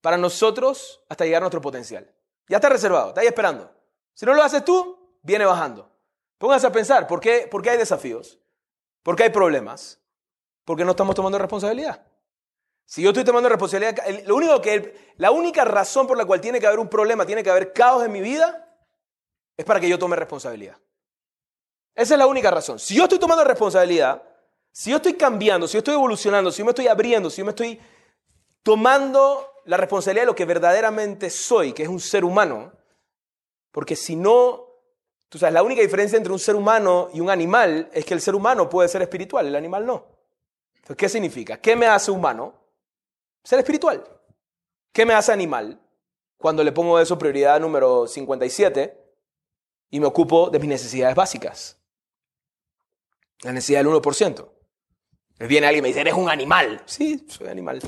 Speaker 2: para nosotros hasta llegar a nuestro potencial. Ya está reservado, está ahí esperando. Si no lo haces tú, viene bajando. Pónganse a pensar, ¿por qué, ¿por qué hay desafíos? ¿Por qué hay problemas? Porque no estamos tomando responsabilidad. Si yo estoy tomando responsabilidad, lo único que, la única razón por la cual tiene que haber un problema, tiene que haber caos en mi vida, es para que yo tome responsabilidad. Esa es la única razón. Si yo estoy tomando responsabilidad, si yo estoy cambiando, si yo estoy evolucionando, si yo me estoy abriendo, si yo me estoy tomando la responsabilidad de lo que verdaderamente soy, que es un ser humano, porque si no, tú sabes, la única diferencia entre un ser humano y un animal es que el ser humano puede ser espiritual, el animal no. Entonces, ¿qué significa? ¿Qué me hace humano? Ser espiritual. ¿Qué me hace animal? Cuando le pongo eso prioridad número 57 y me ocupo de mis necesidades básicas. La necesidad del 1%. Viene alguien y me dice, eres un animal. Sí, soy animal.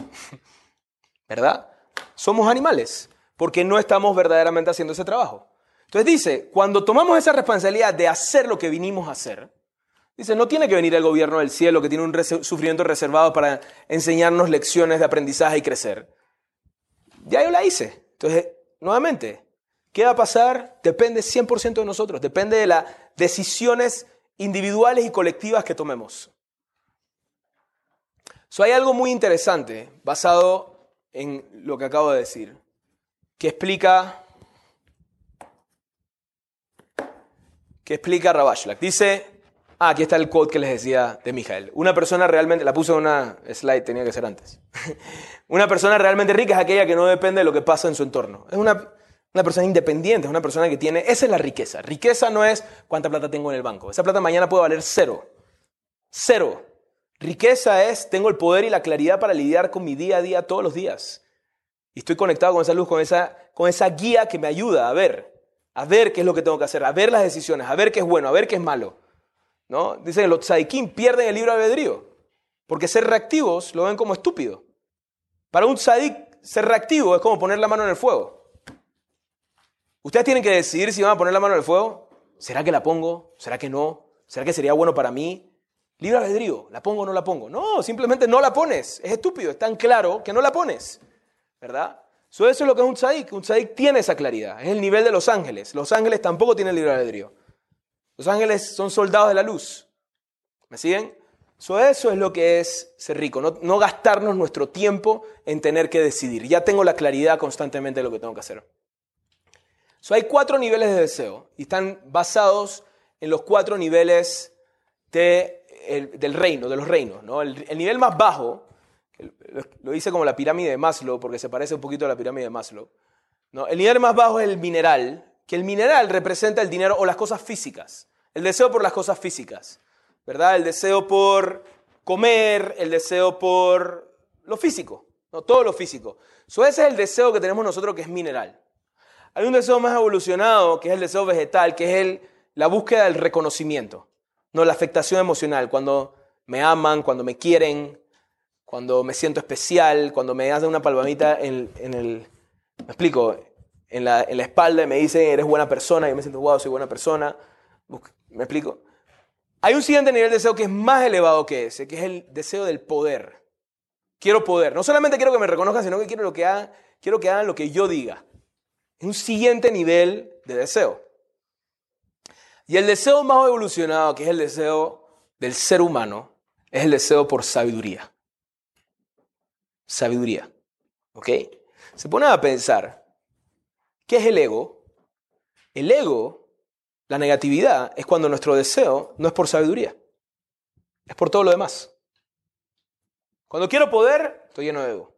Speaker 2: ¿Verdad? Somos animales porque no estamos verdaderamente haciendo ese trabajo. Entonces dice, cuando tomamos esa responsabilidad de hacer lo que vinimos a hacer, dice, no tiene que venir el gobierno del cielo que tiene un sufrimiento reservado para enseñarnos lecciones de aprendizaje y crecer. Ya yo la hice. Entonces, nuevamente, ¿qué va a pasar? Depende 100% de nosotros, depende de las decisiones individuales y colectivas que tomemos. So, hay algo muy interesante basado en lo que acabo de decir, que explica, que explica Rabashlak. Dice, ah, aquí está el quote que les decía de Mijael. Una persona realmente, la puse en una slide, tenía que ser antes. una persona realmente rica es aquella que no depende de lo que pasa en su entorno. Es una, una persona independiente, es una persona que tiene, esa es la riqueza. Riqueza no es cuánta plata tengo en el banco. Esa plata mañana puede valer cero. Cero. Riqueza es, tengo el poder y la claridad para lidiar con mi día a día todos los días. Y estoy conectado con esa luz, con esa, con esa guía que me ayuda a ver, a ver qué es lo que tengo que hacer, a ver las decisiones, a ver qué es bueno, a ver qué es malo. ¿No? Dicen que los tzadikim pierden el libro albedrío, porque ser reactivos lo ven como estúpido. Para un tzadik, ser reactivo es como poner la mano en el fuego. Ustedes tienen que decidir si van a poner la mano en el fuego. ¿Será que la pongo? ¿Será que no? ¿Será que sería bueno para mí? Libre albedrío, ¿la pongo o no la pongo? No, simplemente no la pones. Es estúpido, es tan claro que no la pones. ¿Verdad? eso es lo que es un tzadik. Un tzadik tiene esa claridad. Es el nivel de los ángeles. Los ángeles tampoco tienen libre albedrío. Los ángeles son soldados de la luz. ¿Me siguen? eso es lo que es ser rico. No, no gastarnos nuestro tiempo en tener que decidir. Ya tengo la claridad constantemente de lo que tengo que hacer. So, hay cuatro niveles de deseo y están basados en los cuatro niveles de del reino, de los reinos. ¿no? El, nivel más bajo, lo hice como la pirámide de Maslow, porque se parece un poquito a la pirámide de Maslow. ¿no? El nivel más bajo es el mineral, que el mineral representa el dinero o las cosas físicas. El deseo por las cosas físicas, ¿verdad? El deseo por comer, el deseo por lo físico, ¿no? todo lo físico. ese es el deseo que tenemos nosotros que es mineral. Hay un deseo más evolucionado, que es el deseo vegetal, que es el, la búsqueda del reconocimiento. No, la afectación emocional, cuando me aman, cuando me quieren, cuando me siento especial, cuando me hacen una palmamita en, el, me explico, en la, en la, espalda y me dicen, eres buena persona, yo me siento, wow, soy buena persona, me explico. Hay un siguiente nivel de deseo que es más elevado que ese, que es el deseo del poder. Quiero poder. No solamente quiero que me reconozcan, sino que quiero, lo que hagan, quiero que hagan lo que yo diga. Un siguiente nivel de deseo. Y el deseo más evolucionado, que es el deseo del ser humano, es el deseo por sabiduría. Sabiduría. ¿Ok? Se pone a pensar, ¿qué es el ego? El ego, la negatividad, es cuando nuestro deseo no es por sabiduría, es por todo lo demás. Cuando quiero poder, estoy lleno de ego.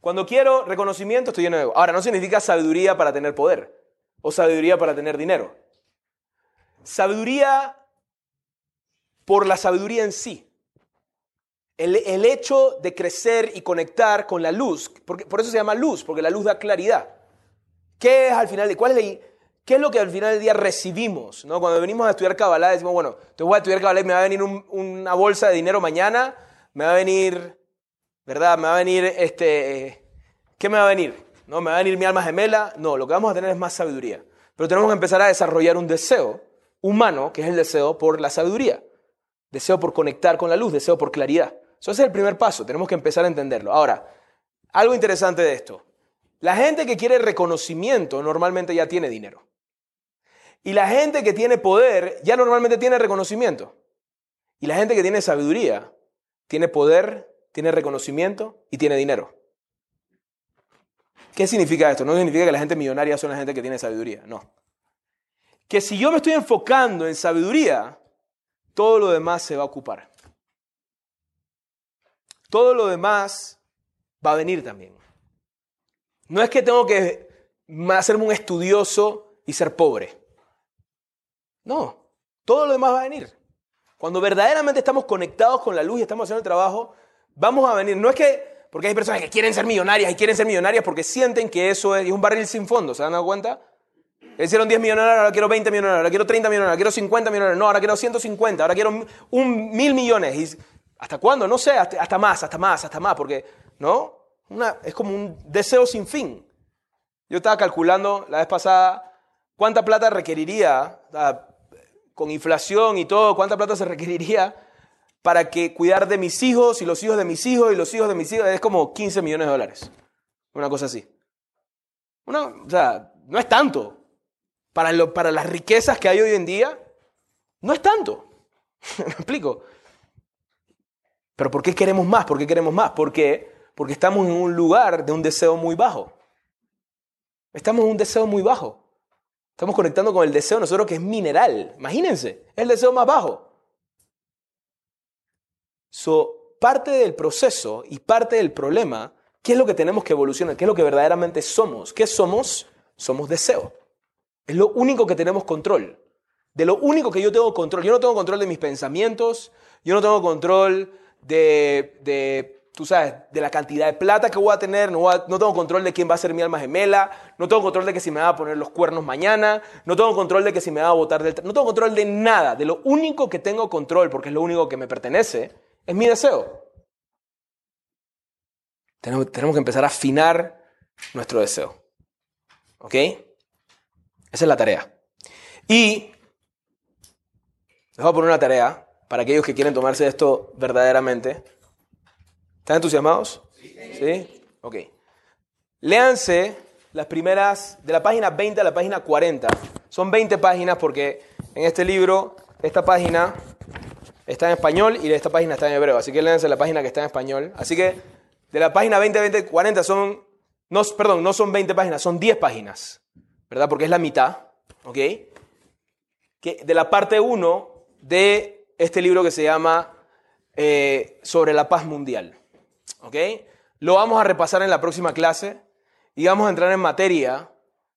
Speaker 2: Cuando quiero reconocimiento, estoy lleno de ego. Ahora, no significa sabiduría para tener poder o sabiduría para tener dinero. Sabiduría por la sabiduría en sí. El, hecho de crecer y conectar con la luz, porque, por eso se llama luz, porque la luz da claridad. ¿Qué es al final cuál es qué es lo que al final del día recibimos? ¿no? Cuando venimos a estudiar Kabbalah decimos, bueno, te voy a estudiar Kabbalah me va a venir una bolsa de dinero mañana, me va a venir, ¿verdad? Me va a venir, este, ¿qué me va a venir? ¿No? ¿Me va a venir mi alma gemela? No, lo que vamos a tener es más sabiduría. Pero tenemos que empezar a desarrollar un deseo humano, que es el deseo por la sabiduría, deseo por conectar con la luz, deseo por claridad. Eso es el primer paso, tenemos que empezar a entenderlo. Ahora, algo interesante de esto. La gente que quiere reconocimiento normalmente ya tiene dinero. Y la gente que tiene poder ya normalmente tiene reconocimiento. Y la gente que tiene sabiduría tiene poder, tiene reconocimiento y tiene dinero. ¿Qué significa esto? No significa que la gente millonaria son la gente que tiene sabiduría, no que si yo me estoy enfocando en sabiduría, todo lo demás se va a ocupar. Todo lo demás va a venir también. No es que tengo que hacerme un estudioso y ser pobre. No, todo lo demás va a venir. Cuando verdaderamente estamos conectados con la luz y estamos haciendo el trabajo, vamos a venir. No es que Porque hay personas que quieren ser millonarias y quieren ser millonarias porque sienten que eso es un barril sin fondo, ¿se dado cuenta? Hicieron 10 millones, ahora quiero 20 millones, ahora quiero 30 millones, ahora quiero 50 millones, no, ahora quiero 150, ahora quiero un mil millones. Y ¿Hasta cuándo? No sé, hasta, más, hasta más, hasta más, porque, ¿no? Una, es como un deseo sin fin. Yo estaba calculando la vez pasada cuánta plata requeriría, con inflación y todo, cuánta plata se requeriría para que cuidar de mis hijos y los hijos de mis hijos y los hijos de mis hijos es como 15 millones de dólares. Una cosa así. Una, o sea, no es tanto. Para, lo, para las riquezas que hay hoy en día, no es tanto. ¿Me explico? Pero ¿por qué queremos más? ¿Por qué queremos más? ¿Por qué? Porque estamos en un lugar de un deseo muy bajo. Estamos en un deseo muy bajo. Estamos conectando con el deseo de nosotros que es mineral. Imagínense, es el deseo más bajo. So, parte del proceso y parte del problema, ¿qué es lo que tenemos que evolucionar? ¿Qué es lo que verdaderamente somos? ¿Qué somos? Somos deseo. Es lo único que tenemos control. De lo único que yo tengo control. Yo no tengo control de mis pensamientos, yo no tengo control de, tú sabes, de la cantidad de plata que voy a tener, no, no, tengo control de quién va a ser mi alma gemela, no tengo control de que si me va a poner los cuernos mañana, no tengo control de que si me va a botar del... No tengo control de nada, de lo único que tengo control, porque es lo único que me pertenece, es mi deseo. Tenemos, que empezar a afinar nuestro deseo. ¿Ok? Esa es la tarea. Y les voy a poner una tarea para aquellos que quieren tomarse esto verdaderamente. ¿Están entusiasmados? Sí. Ok. Léanse las primeras, de la página 20 a la página 40. Son 20 páginas porque en este libro, esta página está en español y esta página está en hebreo. Así que léanse la página que está en español. Así que de la página 20, 20, 40 son, no, perdón, no son 20 páginas, son 10 páginas. ¿Verdad? Porque es la mitad. ¿Ok? Que de la parte 1 de este libro que se llama eh, Sobre la paz mundial. ¿Ok? Lo vamos a repasar en la próxima clase y vamos a entrar en materia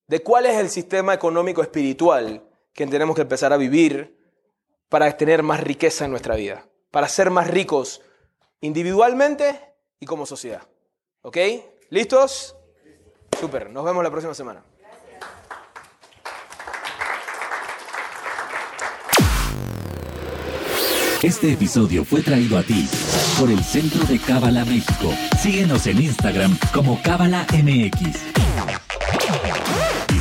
Speaker 2: de cuál es el sistema económico espiritual que tenemos que empezar a vivir para tener más riqueza en nuestra vida, para ser más ricos individualmente y como sociedad. ¿Ok? ¿Listos? Súper, nos vemos la próxima semana.
Speaker 3: Este episodio fue traído a ti por el Centro de Cábala México. Síguenos en Instagram como Cábala MX.